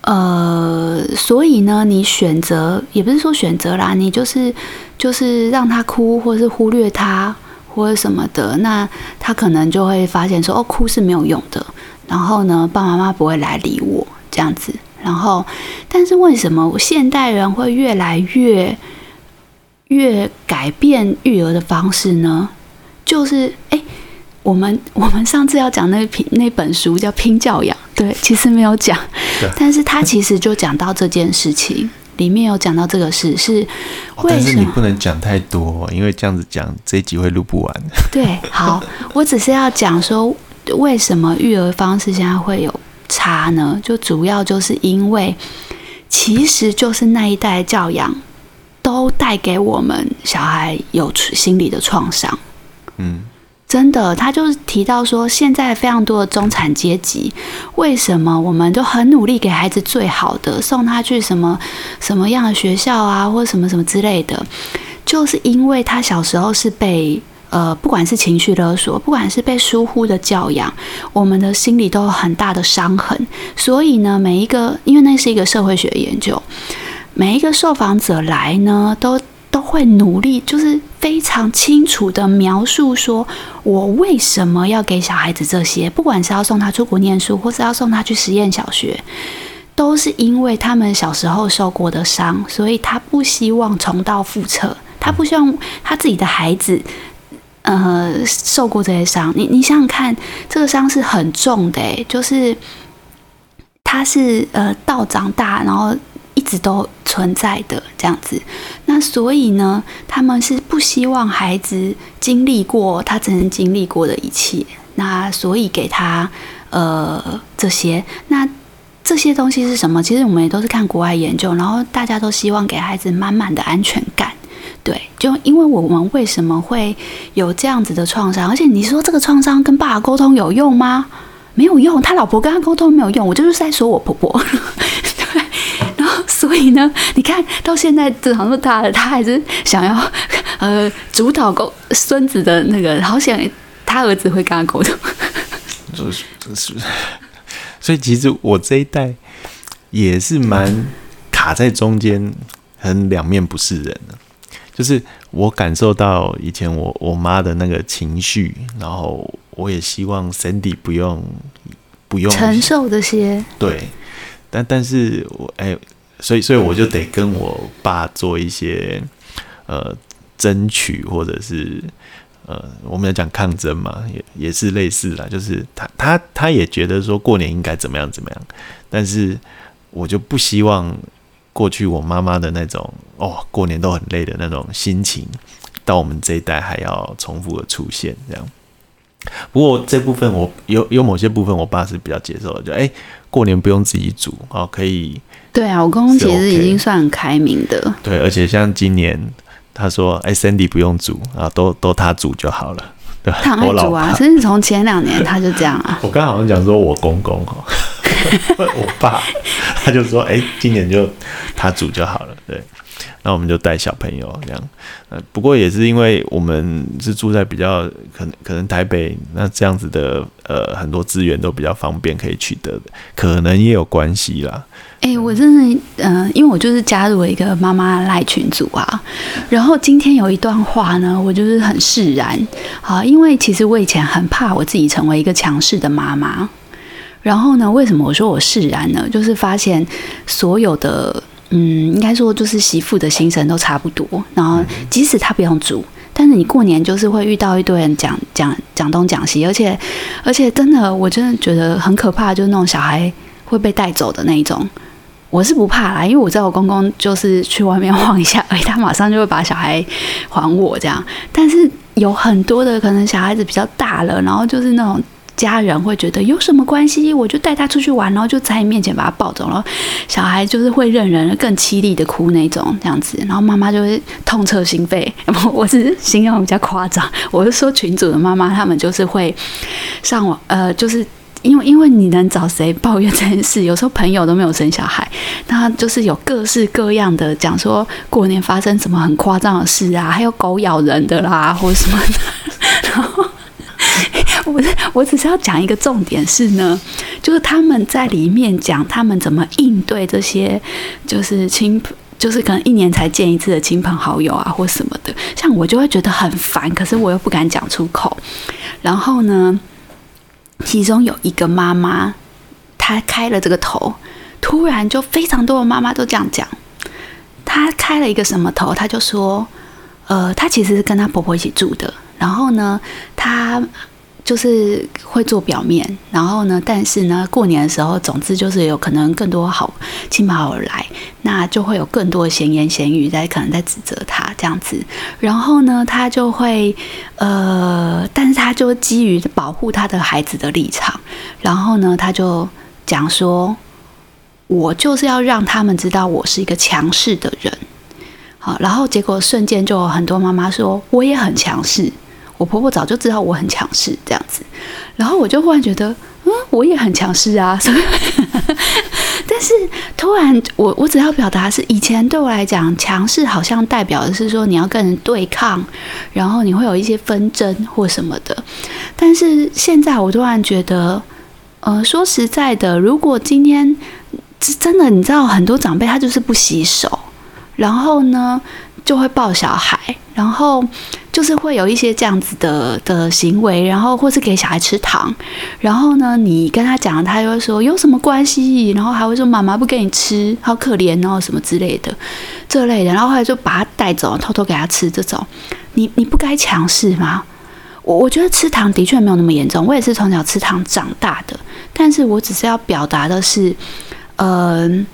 呃，所以呢，你选择也不是说选择啦，你就是就是让他哭，或是忽略他。或者什么的，那他可能就会发现说，哦，哭是没有用的。然后呢，爸爸妈妈不会来理我这样子。然后，但是为什么现代人会越来越越改变育儿的方式呢？就是，哎，我们 我们上次要讲那篇那本书叫《拼教养》，对，其实没有讲，但是他其实就讲到这件事情。里面有讲到这个事是为什么？但是你不能讲太多，因为这样子讲这一集会录不完。对，好，我只是要讲说为什么育儿方式现在会有差呢？就主要就是因为，其实就是那一代教养都带给我们小孩有心理的创伤。嗯。真的，他就是提到说，现在非常多的中产阶级，为什么我们都很努力给孩子最好的，送他去什么什么样的学校啊，或什么什么之类的，就是因为他小时候是被呃，不管是情绪勒索，不管是被疏忽的教养，我们的心里都有很大的伤痕。所以呢，每一个，因为那是一个社会学研究。每一个受访者来呢，都都会努力，就是非常清楚地描述说，我为什么要给小孩子这些，不管是要送他出国念书，或是要送他去实验小学，都是因为他们小时候受过的伤，所以他不希望重蹈覆辙，他不希望他自己的孩子，呃，受过这些伤。你你想想看，这个伤是很重的，就是他是呃到长大，然后。直都存在的这样子，那所以呢，他们是不希望孩子经历过他曾经经历过的一切，那所以给他呃这些，那这些东西是什么？其实我们也都是看国外研究，然后大家都希望给孩子满满的安全感，对，就因为我们为什么会有这样子的创伤？而且你说这个创伤跟爸爸沟通有用吗？没有用，他老婆跟他沟通没有用，我就是在说我婆婆。所以呢，你看到现在长这么大了，他还是想要呃主导沟孙子的那个，好想他儿子会跟他沟通。就是就是，所以其实我这一代也是蛮卡在中间，很两面不是人的。就是我感受到以前我我妈的那个情绪，然后我也希望 Sandy 不用不用承受这些。对，但但是我哎。所以，所以我就得跟我爸做一些呃争取，或者是呃，我们要讲抗争嘛，也也是类似的，就是他他他也觉得说过年应该怎么样怎么样，但是我就不希望过去我妈妈的那种哦，过年都很累的那种心情，到我们这一代还要重复的出现这样。不过这部分我有有某些部分，我爸是比较接受的，就哎、过年不用自己煮哦，可以。对啊，我公公其实已经算很开明的。OK、对，而且像今年，他说：“哎，Sandy 不用煮啊，都都他煮就好了。”对，他很爱煮啊，甚至从前两年他就这样啊。我刚好像讲说我公公哦，我爸他就说：“哎，今年就他煮就好了。”对。那我们就带小朋友这样，呃，不过也是因为我们是住在比较可能可能台北，那这样子的呃很多资源都比较方便可以取得的，可能也有关系啦。哎、我真的，嗯、因为我就是加入了一个妈妈赖群组啊，然后今天有一段话呢，我就是很释然啊，因为其实我以前很怕我自己成为一个强势的妈妈，然后呢，为什么我说我释然呢？就是发现所有的。嗯，应该说就是媳妇的心声都差不多。然后即使他不用煮，但是你过年就是会遇到一堆人讲讲讲东讲西，而且而且真的，我真的觉得很可怕，就是那种小孩会被带走的那一种。我是不怕啦，因为我知道我公公就是去外面晃一下，哎，他马上就会把小孩还我这样。但是有很多的可能小孩子比较大了，然后就是那种。家人会觉得有什么关系？我就带他出去玩，然后就在你面前把他抱走然后。小孩就是会认人更凄厉的哭那种这样子，然后妈妈就会痛彻心扉。我只是形容比较夸张，我是说群主的妈妈，他们就是会上网，呃，就是因为因为你能找谁抱怨这件事？有时候朋友都没有生小孩，那就是有各式各样的讲说过年发生什么很夸张的事啊，还有狗咬人的啦，或什么的，然后。我我只是要讲一个重点是呢，就是他们在里面讲他们怎么应对这些，就是亲，就是可能一年才见一次的亲朋好友啊，或什么的。像我就会觉得很烦，可是我又不敢讲出口。然后呢，其中有一个妈妈，她开了这个头，突然就非常多的妈妈都这样讲。她开了一个什么头？她就说，呃，她其实是跟她婆婆一起住的。然后呢，她。就是会做表面，然后呢，但是呢，过年的时候，总之就是有可能更多好亲朋好友来，那就会有更多闲言闲语在，可能在指责他这样子。然后呢，他就会呃，但是他就基于保护他的孩子的立场，然后呢，他就讲说，我就是要让他们知道我是一个强势的人。好，然后结果瞬间就有很多妈妈说，我也很强势。我婆婆早就知道我很强势这样子，然后我就忽然觉得，嗯，我也很强势啊。所以 但是突然，我我只要表达是，以前对我来讲，强势好像代表的是说你要跟人对抗，然后你会有一些纷争或什么的。但是现在我突然觉得，呃，说实在的，如果今天真的，你知道很多长辈他就是不洗手。然后呢就会抱小孩，然后就是会有一些这样子的的行为，然后或是给小孩吃糖，然后呢你跟他讲，他就会说有什么关系，然后还会说妈妈不给你吃，好可怜哦什么之类的这类的，然后后来就把他带走，偷偷给他吃这种，你你不该强势吗？我我觉得吃糖的确没有那么严重，我也是从小吃糖长大的，但是我只是要表达的是，嗯、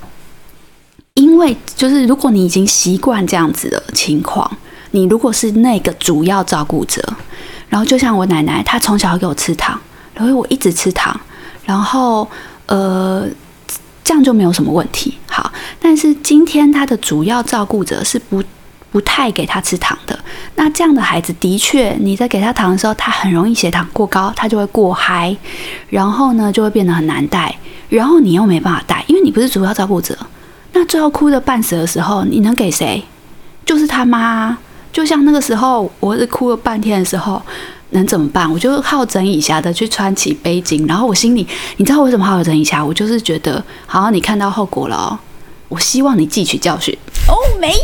因为就是，如果你已经习惯这样子的情况，你如果是那个主要照顾者，然后就像我奶奶，她从小给我吃糖，然后我一直吃糖，然后呃，这样就没有什么问题。好，但是今天他的主要照顾者是不不太给他吃糖的，那这样的孩子的确，你在给他糖的时候，他很容易血糖过高，他就会过嗨，然后呢就会变得很难带，然后你又没办法带，因为你不是主要照顾者。那最后哭的半死的时候，你能给谁？就是他妈。就像那个时候，我是哭了半天的时候，能怎么办？我就好整以暇的去穿起背巾，然后我心里，你知道为什么好整以暇？我就是觉得，好，你看到后果了哦，我希望你汲取教训。哦，没有。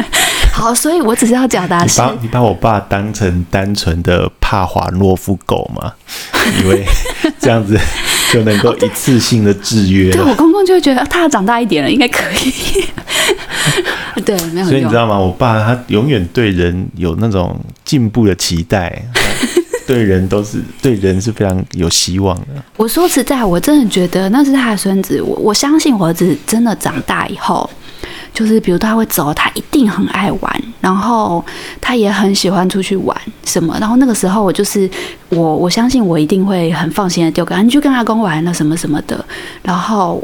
好，所以我只是要表达是，你把你把我爸当成单纯的帕华诺夫狗吗？以为这样子。就能够一次性的制约、哦。对，我公公就会觉得他要长大一点了，应该可以。对，没有。所以你知道吗？我爸他永远对人有那种进步的期待，对人都是对人是非常有希望的。我说实在，我真的觉得那是他的孙子。我我相信我儿子真的长大以后。就是比如他会走，他一定很爱玩，然后他也很喜欢出去玩什么。然后那个时候我就是我，我相信我一定会很放心的丢给他，你去跟阿公玩了什么什么的。然后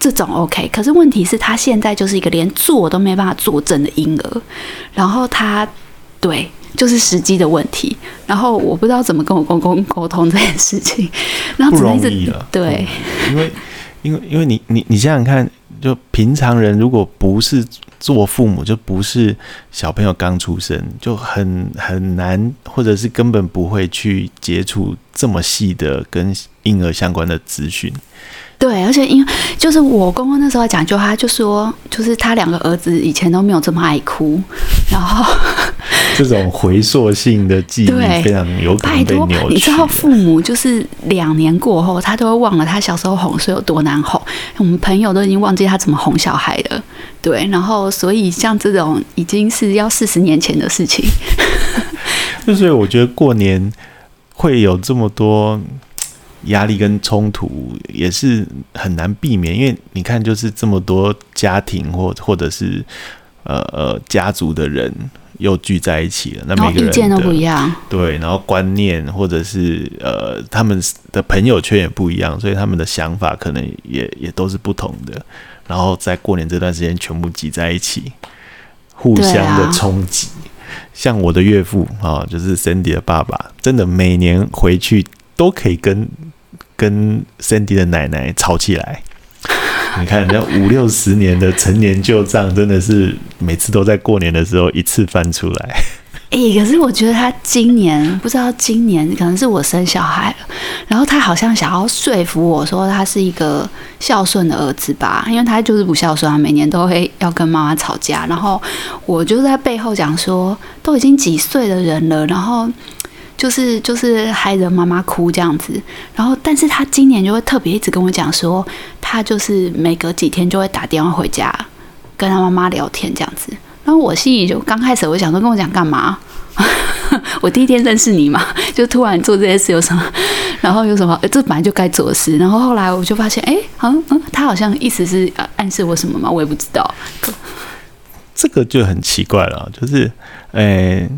这种 OK，可是问题是，他现在就是一个连坐都没办法坐正的婴儿。然后他对，就是时机的问题。然后我不知道怎么跟我公公沟通这件事情。然后只能一直对，因为因为因为你你你想想看。就平常人如果不是做父母，就不是小朋友刚出生，就很很难，或者是根本不会去接触这么细的跟婴儿相关的资讯。对，而且因为就是我公公那时候讲究，他就说，就是他两个儿子以前都没有这么爱哭，然后 这种回溯性的记忆非常有可能被扭曲。你知道，父母就是两年过后，他都会忘了他小时候哄睡有多难哄。我们朋友都已经忘记他怎么哄小孩了。对，然后所以像这种已经是要四十年前的事情。就所以我觉得过年会有这么多。压力跟冲突也是很难避免，因为你看，就是这么多家庭或或者是呃呃家族的人又聚在一起了，那每个人意见都不一样，对，然后观念或者是呃他们的朋友圈也不一样，所以他们的想法可能也也都是不同的，然后在过年这段时间全部挤在一起，互相的冲击。啊、像我的岳父啊，就是 Cindy 的爸爸，真的每年回去都可以跟。跟 Sandy 的奶奶吵起来，你看，那五六十年的陈年旧账，真的是每次都在过年的时候一次翻出来。哎、可是我觉得他今年不知道今年可能是我生小孩了，然后他好像想要说服我说他是一个孝顺的儿子吧，因为他就是不孝顺啊，每年都会要跟妈妈吵架，然后我就在背后讲说，都已经几岁的人了，然后。就是就是害得妈妈哭这样子，然后但是他今年就会特别一直跟我讲说，他就是每隔几天就会打电话回家跟他妈妈聊天这样子，然后我心里就刚开始我想说跟我讲干嘛？我第一天认识你嘛，就突然做这些事有什么？然后有什么？这本来就该做的事。然后后来我就发现，哎，嗯嗯，他好像意思是暗示我什么嘛？我也不知道。这个就很奇怪了，就是，哎。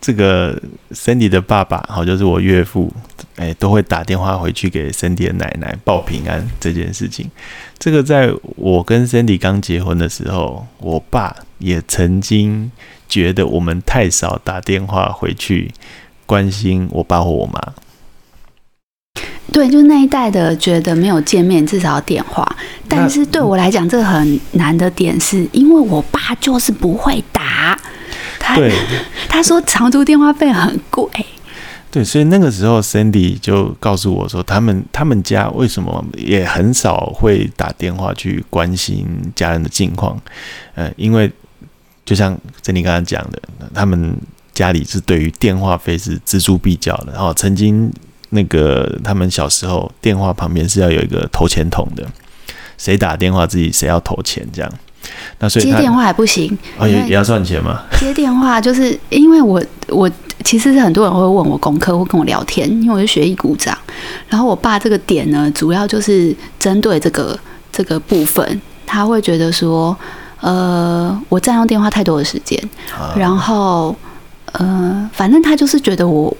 这个 Cindy 的爸爸，好，就是我岳父，哎，都会打电话回去给 Cindy 的奶奶报平安这件事情。这个在我跟 Cindy 刚结婚的时候，我爸也曾经觉得我们太少打电话回去关心我爸或我妈。对，就那一代的觉得没有见面至少要电话，但是对我来讲，这个很难的点是因为我爸就是不会打。他对，他说长途电话费很贵。对，所以那个时候 Sandy 就告诉我说，他们他们家为什么也很少会打电话去关心家人的近况，呃，因为就像 Sandy 刚刚讲的，他们家里是对于电话费是锱铢必较的，然后曾经那个他们小时候电话旁边是要有一个投钱筒的，谁打电话自己谁要投钱这样。那所以接电话还不行，哦，也也要算钱吗？接电话就是因为我我其实是很多人会问我功课，会跟我聊天，因为我是学艺股长。然后我爸这个点呢，主要就是针对这个这个部分，他会觉得说，呃，我占用电话太多的时间，啊、然后呃，反正他就是觉得我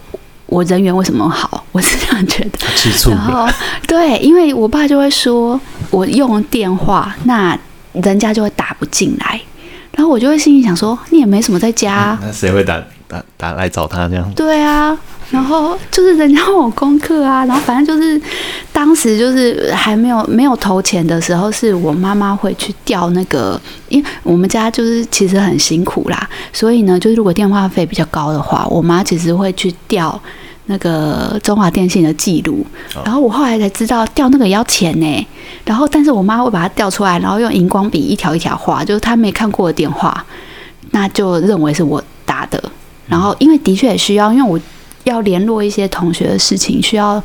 我人缘为什么好，我是这样觉得。然后对，因为我爸就会说我用电话那。人家就会打不进来，然后我就会心里想说，你也没什么在家，啊嗯，那谁会打打打来找他这样？对啊，然后就是人家问我功课啊，然后反正就是当时就是还没有没有投钱的时候，是我妈妈会去调那个，因为我们家就是其实很辛苦啦，所以呢，就是如果电话费比较高的话，我妈其实会去调。那个中华电信的记录，然后我后来才知道调那个也要钱呢。然后，但是我妈会把它调出来，然后用荧光笔一条一条画，就是她没看过的电话，那就认为是我打的。然后，因为的确也需要，因为我要联络一些同学的事情，需要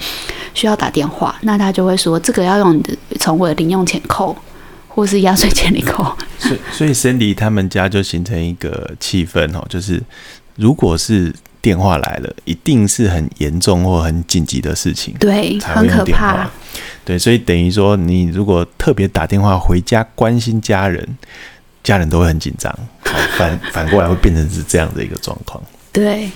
需要打电话，那他就会说这个要用你的从我的零用钱扣，或是压岁钱里扣。所以，所以 Sandy 他们家就形成一个气氛哦，就是如果是。电话来了，一定是很严重或很紧急的事情，对，很可怕。对，所以等于说，你如果特别打电话回家关心家人，家人都会很紧张，反反过来会变成是这样的一个状况。对。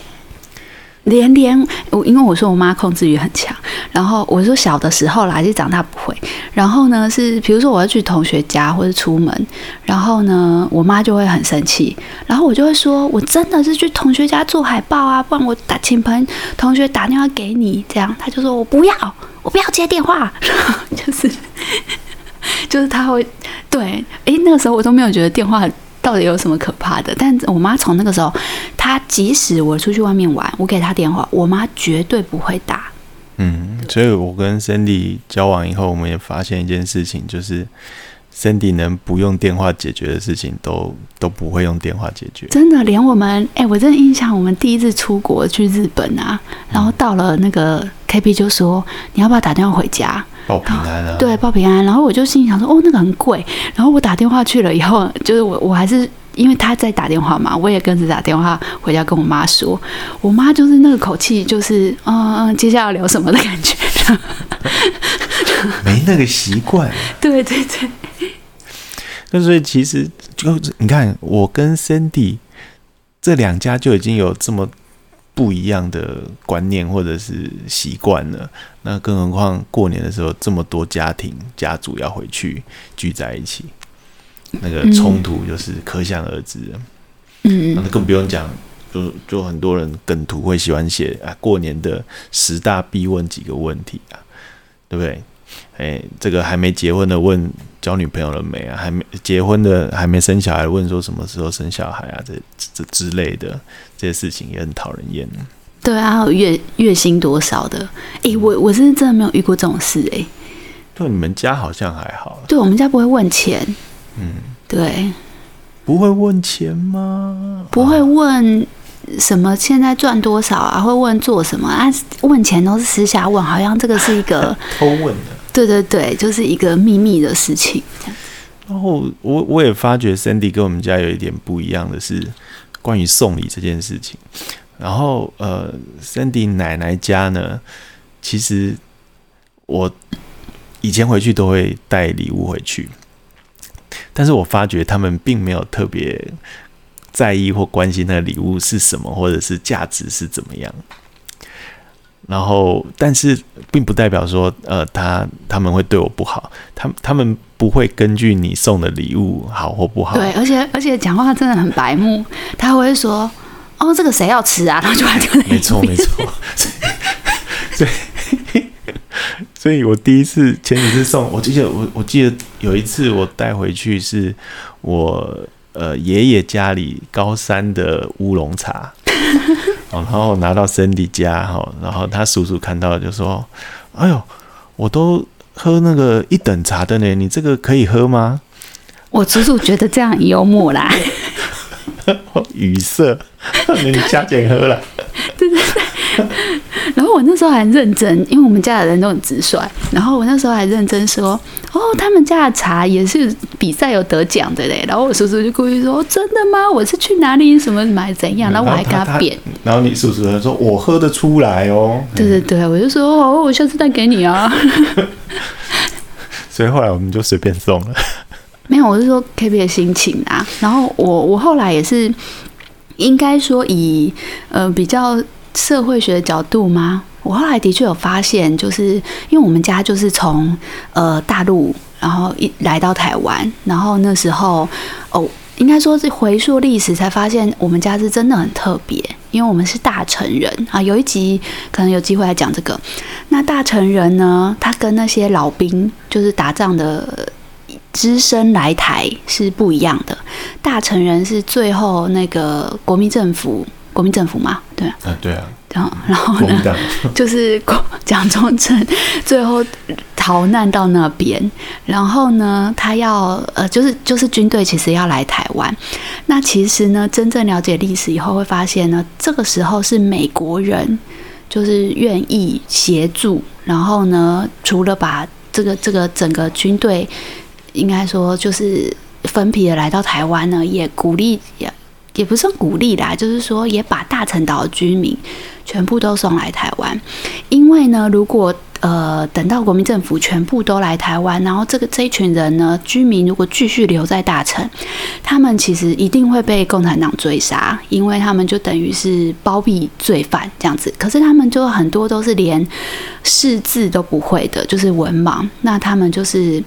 连连我，因为我说我妈控制欲很强，然后我说小的时候啦，就长大不会。然后呢，是比如说我要去同学家或者出门，然后呢，我妈就会很生气，然后我就会说，我真的是去同学家做海报啊，不然我打请朋同学打电话给你，这样他就说我不要，我不要接电话，就是就是他会对，哎，那个时候我都没有觉得电话。到底有什么可怕的？但我妈从那个时候，她即使我出去外面玩，我给她电话，我妈绝对不会打。嗯，所以我跟 Cindy 交往以后，我们也发现一件事情，就是 Cindy 能不用电话解决的事情都，都都不会用电话解决。真的，连我们，哎、欸，我真的印象，我们第一次出国去日本啊，然后到了那个 KB 就说，你要不要打电话回家？报平安啊！对，报平安。然后我就心里想说，哦，那个很贵。然后我打电话去了以后，就是我我还是因为他在打电话嘛，我也跟着打电话回家跟我妈说。我妈就是那个口气，就是嗯嗯，接下来要聊什么的感觉，没那个习惯。对对对。那所以其实就你看，我跟 Cindy 这两家就已经有这么。不一样的观念或者是习惯了，那更何况过年的时候这么多家庭家族要回去聚在一起，那个冲突就是可想而知。嗯，那更不用讲，就就很多人梗图会喜欢写啊，过年的十大必问几个问题啊，对不对？哎，这个还没结婚的问交女朋友了没啊？还没结婚的还没生小孩问说什么时候生小孩啊？这这之类的这些事情也很讨人厌。对啊，月月薪多少的？哎，我我是真的没有遇过这种事哎。对，你们家好像还好。对，我们家不会问钱。嗯，对。不会问钱吗？不会问什么现在赚多少啊？会问做什么啊？问钱都是私下问，好像这个是一个 偷问的。对对对，就是一个秘密的事情。然后我我也发觉 Sandy 跟我们家有一点不一样的是，关于送礼这件事情。然后呃，Sandy 奶奶家呢，其实我以前回去都会带礼物回去，但是我发觉他们并没有特别在意或关心那个礼物是什么，或者是价值是怎么样。然后，但是并不代表说，呃，他他们会对我不好，他他们不会根据你送的礼物好或不好。对，而且而且讲话真的很白目，他会说，哦，这个谁要吃啊？然后就把丢在。没错没错，所以，所以我第一次前几次送，我记得我我记得有一次我带回去是我呃爷爷家里高山的乌龙茶。然后拿到 Cindy 家哈，然后他叔叔看到就说：“哎呦，我都喝那个一等茶的呢，你这个可以喝吗？”我叔叔觉得这样很幽默啦，语塞，你加减喝了。对对对。然后我那时候还认真，因为我们家的人都很直率。然后我那时候还认真说：“哦，他们家的茶也是比赛有得奖的嘞。”然后我叔叔就故意说：“哦，真的吗？我是去哪里什么买怎样？”然后我还跟他辩。然后你叔叔还说：“我喝得出来哦。”对对对，我就说：“哦，我下次带给你啊。”所以后来我们就随便送了。没有，我是说 KB 的心情啊。然后我我后来也是应该说以呃比较。社会学的角度吗？我后来的确有发现，就是因为我们家就是从呃大陆，然后一来到台湾，然后那时候哦，应该说是回溯历史才发现，我们家是真的很特别，因为我们是大成人啊。有一集可能有机会来讲这个。那大成人呢，他跟那些老兵，就是打仗的资深来台是不一样的。大成人是最后那个国民政府。国民政府嘛，对。啊，啊对啊，然后然后呢，就是蒋中正最后逃难到那边，然后呢，他要呃，就是就是军队其实要来台湾，那其实呢，真正了解历史以后会发现呢，这个时候是美国人就是愿意协助，然后呢，除了把这个这个整个军队应该说就是分批的来到台湾呢，也鼓励也。也不算鼓励啦，就是说也把大陈岛的居民全部都送来台湾，因为呢，如果呃等到国民政府全部都来台湾，然后这个这一群人呢，居民如果继续留在大陈，他们其实一定会被共产党追杀，因为他们就等于是包庇罪犯这样子。可是他们就很多都是连识字都不会的，就是文盲，那他们就是。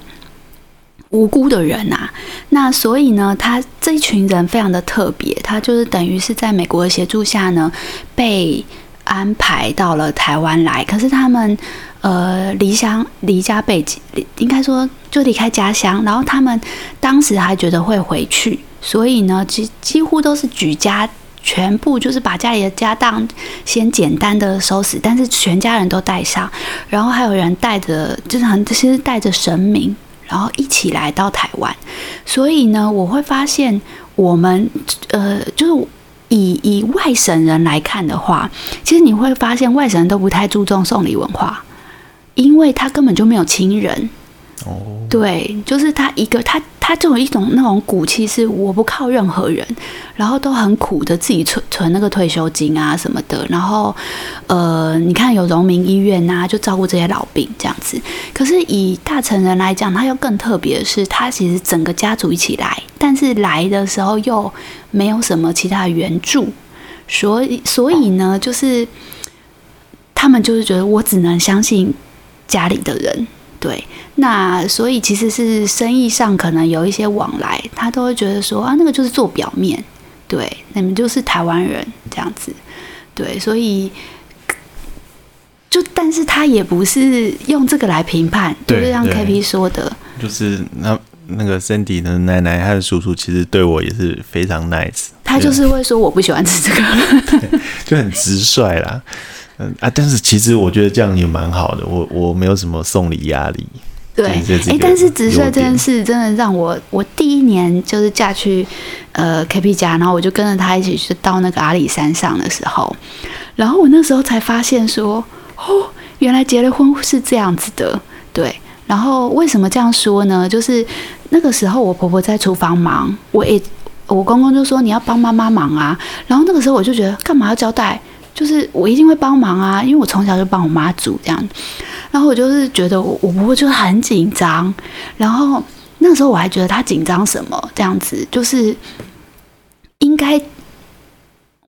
无辜的人呐、啊，那所以呢，他这一群人非常的特别，他就是等于是在美国的协助下呢，被安排到了台湾来。可是他们呃离乡离家背景，应该说就离开家乡，然后他们当时还觉得会回去，所以呢，几几乎都是举家全部就是把家里的家当先简单的收拾，但是全家人都带上，然后还有人带着，就是很其实带着神明。然后一起来到台湾，所以呢，我会发现我们呃，就是以以外省人来看的话，其实你会发现外省人都不太注重送礼文化，因为他根本就没有亲人。对，就是他一个他。他就有一种那种骨气，是我不靠任何人，然后都很苦的自己存存那个退休金啊什么的，然后呃，你看有荣民医院呐、啊，就照顾这些老兵这样子。可是以大成人来讲，他又更特别的是，他其实整个家族一起来，但是来的时候又没有什么其他的援助，所以所以呢，就是他们就是觉得我只能相信家里的人。对，那所以其实是生意上可能有一些往来，他都会觉得说啊，那个就是做表面，对，你们就是台湾人这样子，对，所以就但是他也不是用这个来评判，就是像 KP 说的，就是那那个 Cindy 的奶奶，他的叔叔其实对我也是非常 nice，他就是会说我不喜欢吃这个，就很直率啦。嗯啊，但是其实我觉得这样也蛮好的，我我没有什么送礼压力。对，哎、欸，但是直率这件事真的让我，我第一年就是嫁去呃 KP 家，然后我就跟着他一起去到那个阿里山上的时候，然后我那时候才发现说，哦，原来结了婚是这样子的。对，然后为什么这样说呢？就是那个时候我婆婆在厨房忙，我也我公公就说你要帮妈妈忙啊，然后那个时候我就觉得干嘛要交代？就是我一定会帮忙啊，因为我从小就帮我妈煮这样，然后我就是觉得我我婆婆就很紧张，然后那时候我还觉得她紧张什么这样子，就是应该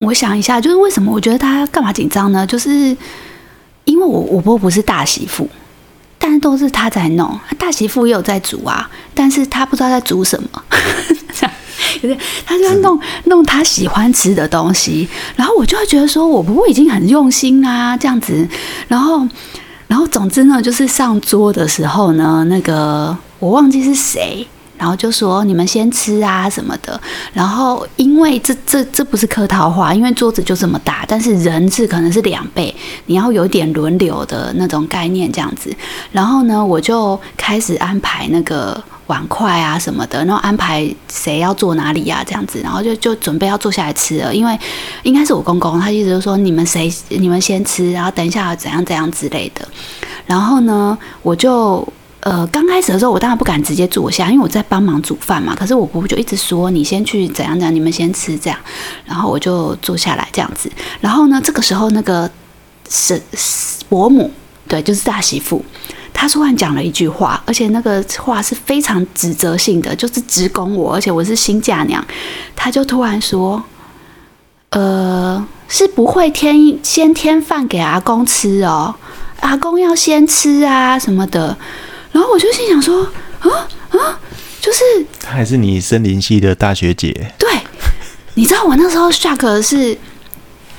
我想一下，就是为什么我觉得她干嘛紧张呢？就是因为我我婆婆不是大媳妇，但是都是她在弄，大媳妇也有在煮啊，但是她不知道在煮什么。他就在弄弄他喜欢吃的东西，然后我就会觉得说，我婆婆已经很用心啊，这样子，然后，然后总之呢，就是上桌的时候呢，那个我忘记是谁，然后就说你们先吃啊什么的。然后因为这这这不是客套话，因为桌子就这么大，但是人是可能是两倍，你要有点轮流的那种概念这样子。然后呢，我就开始安排那个碗筷啊什么的，然后安排谁要坐哪里呀、啊、这样子，然后就就准备要坐下来吃了。因为应该是我公公，他一直就说你们谁你们先吃，然后等一下怎样怎样之类的。然后呢，我就。呃，刚开始的时候，我当然不敢直接坐下，因为我在帮忙煮饭嘛。可是我婆婆就一直说：“你先去怎样怎样，你们先吃这样。”然后我就坐下来这样子。然后呢，这个时候那个是伯母，对，就是大媳妇，她突然讲了一句话，而且那个话是非常指责性的，就是直攻我，而且我是新嫁娘。她就突然说：“呃，是不会添先添饭给阿公吃哦，阿公要先吃啊什么的。”然后我就心想说，啊啊，就是她还是你森林系的大学姐。对，你知道我那时候 shock 的是，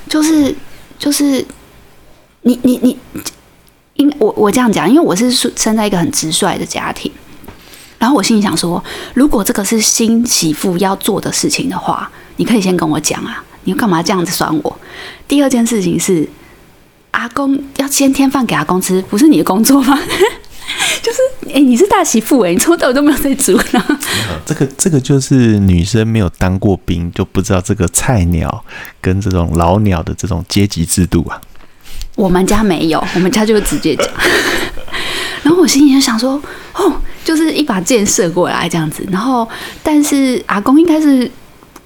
就是就是你你你，因我我这样讲，因为我是生在一个很直率的家庭。然后我心里想说，如果这个是新媳妇要做的事情的话，你可以先跟我讲啊，你干嘛这样子酸我？第二件事情是，阿公要先添饭给阿公吃，不是你的工作吗？就是，哎、欸，你是大媳妇哎，你从头到尾都没有在煮呢。这个，这个就是女生没有当过兵，就不知道这个菜鸟跟这种老鸟的这种阶级制度啊。我们家没有，我们家就直接讲。然后我心里就想说，哦，就是一把箭射过来这样子。然后，但是阿公应该是。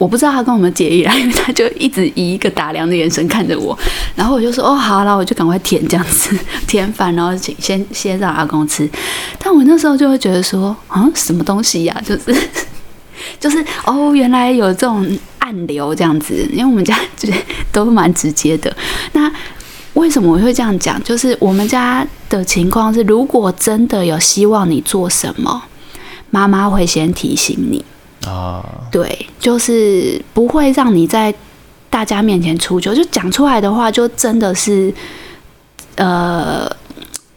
我不知道他跟我们结义啦，因为他就一直以一个打量的眼神看着我，然后我就说哦好，然后我就赶快填这样子 填饭，然后请先先让阿公吃。但我那时候就会觉得说啊什么东西呀、就是 就是哦原来有这种暗流这样子，因为我们家就是都蛮直接的。那为什么我会这样讲？就是我们家的情况是，如果真的有希望你做什么，妈妈会先提醒你。啊，对，就是不会让你在大家面前出糗，就讲出来的话，就真的是，呃，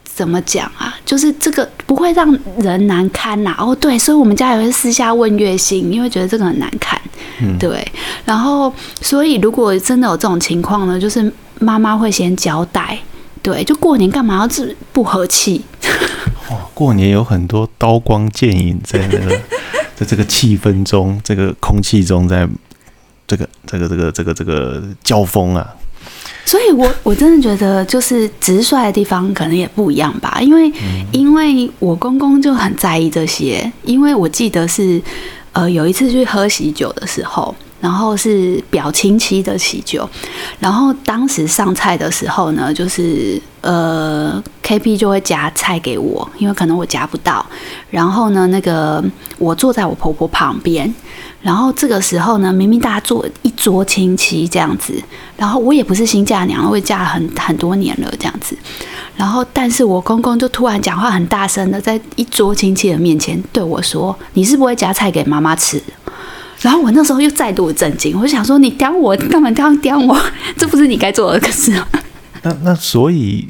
怎么讲啊？就是这个不会让人难堪呐。哦，对，所以我们家也会私下问月薪，因为觉得这个很难看。嗯，对。然后，所以如果真的有这种情况呢，就是妈妈会先交代。对，就过年干嘛要这不和气？哦，过年有很多刀光剑影在那个。在这个气氛中，这个空气中，在这个这个这个这个这个交锋啊，所以我我真的觉得，就是直率的地方可能也不一样吧，因为、因为我公公就很在意这些，因为我记得是呃有一次去喝喜酒的时候。然后是表亲戚的喜酒，然后当时上菜的时候呢，就是呃，KP 就会夹菜给我，因为可能我夹不到。然后呢，那个我坐在我婆婆旁边，然后这个时候呢，明明大家坐一桌亲戚这样子，然后我也不是新嫁娘，我也嫁了很很多年了这样子。然后，但是我公公就突然讲话很大声的，在一桌亲戚的面前对我说：“你是不会夹菜给妈妈吃？”然后我那时候又再度震惊，我就想说：“你刁我干嘛这样刁我？这不是你该做的事啊！”那那所以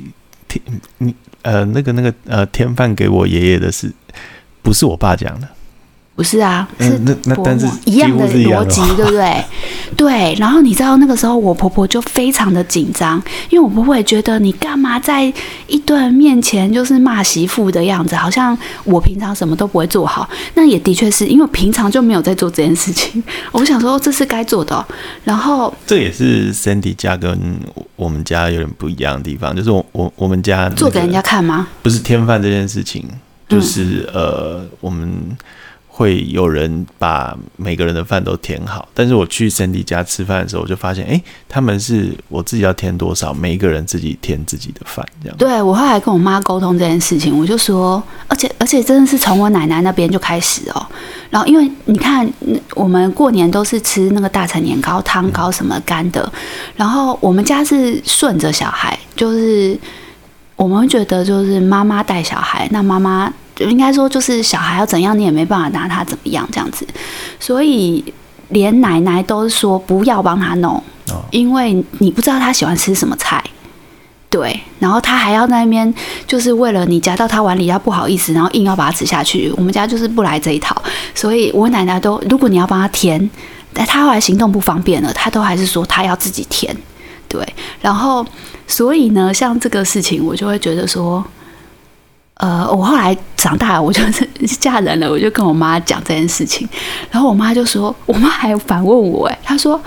天你呃那个那个呃天饭给我爷爷的事，不是我爸讲的。不是啊，是那那但是一样的逻辑，对不对？对。然后你知道那个时候我婆婆就非常的紧张，因为我婆婆也觉得你干嘛在一堆人面前就是骂媳妇的样子，好像我平常什么都不会做好。那也的确是因为平常就没有在做这件事情。我想说这是该做的。然后这也是 Sandy 家跟我们家有点不一样的地方，就是我我我们家、那个、做给人家看吗？不是添饭这件事情，就是、嗯、呃我们。会有人把每个人的饭都填好，但是我去 Sandy 家吃饭的时候，我就发现，哎，他们是我自己要填多少，每一个人自己填自己的饭，这样。对，我后来跟我妈沟通这件事情，我就说，而且而且真的是从我奶奶那边就开始哦。然后因为你看，我们过年都是吃那个大成年糕、汤糕什么干的，然后我们家是顺着小孩，就是我们觉得就是妈妈带小孩，那妈妈。就应该说，就是小孩要怎样，你也没办法拿他怎么样这样子，所以连奶奶都说不要帮他弄，因为你不知道他喜欢吃什么菜。对，然后他还要在那边，就是为了你夹到他碗里要不好意思，然后硬要把它吃下去。我们家就是不来这一套，所以我奶奶都，如果你要帮他填，但他后来行动不方便了，他都还是说他要自己填。对，然后所以呢，像这个事情，我就会觉得说，呃，我后来长大了，我就 是嫁人了，我就跟我妈讲这件事情，然后我妈就说，我妈还反问我，哎，她说，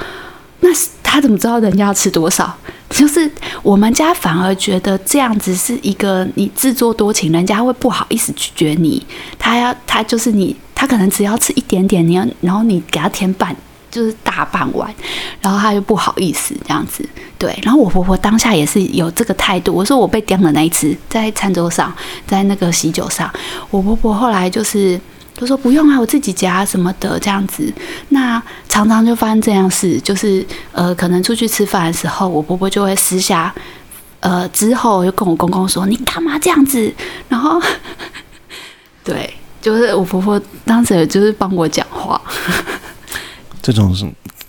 那她怎么知道人家要吃多少？就是我们家反而觉得这样子是一个你自作多情，人家会不好意思拒绝你，他要他就是你，他可能只要吃一点点，你要然后你给他添半。就是大半碗，然后他就不好意思这样子，对。然后我婆婆当下也是有这个态度。我说我被刁了那一次，在餐桌上，在那个喜酒上，我婆婆后来就是都说不用啊，我自己夹什么的这样子。那常常就发生这样事，就是呃，可能出去吃饭的时候，我婆婆就会私下呃之后就跟我公公说：“你干嘛这样子？”然后 对，就是我婆婆当时就是帮我讲话。这种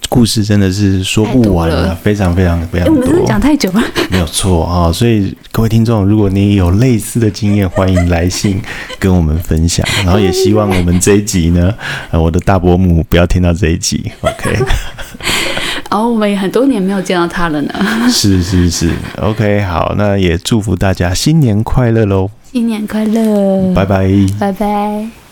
故事真的是说不完了，非常非常非常多。我们是讲太久了，没有错啊。所以各位听众，如果你有类似的经验，欢迎来信跟我们分享。然后也希望我们这一集呢，呃，我的大伯母不要听到这一集。OK。然后我们也很多年没有见到他了呢。是是是，OK。好，那也祝福大家新年快乐喽！新年快乐，拜拜，拜拜。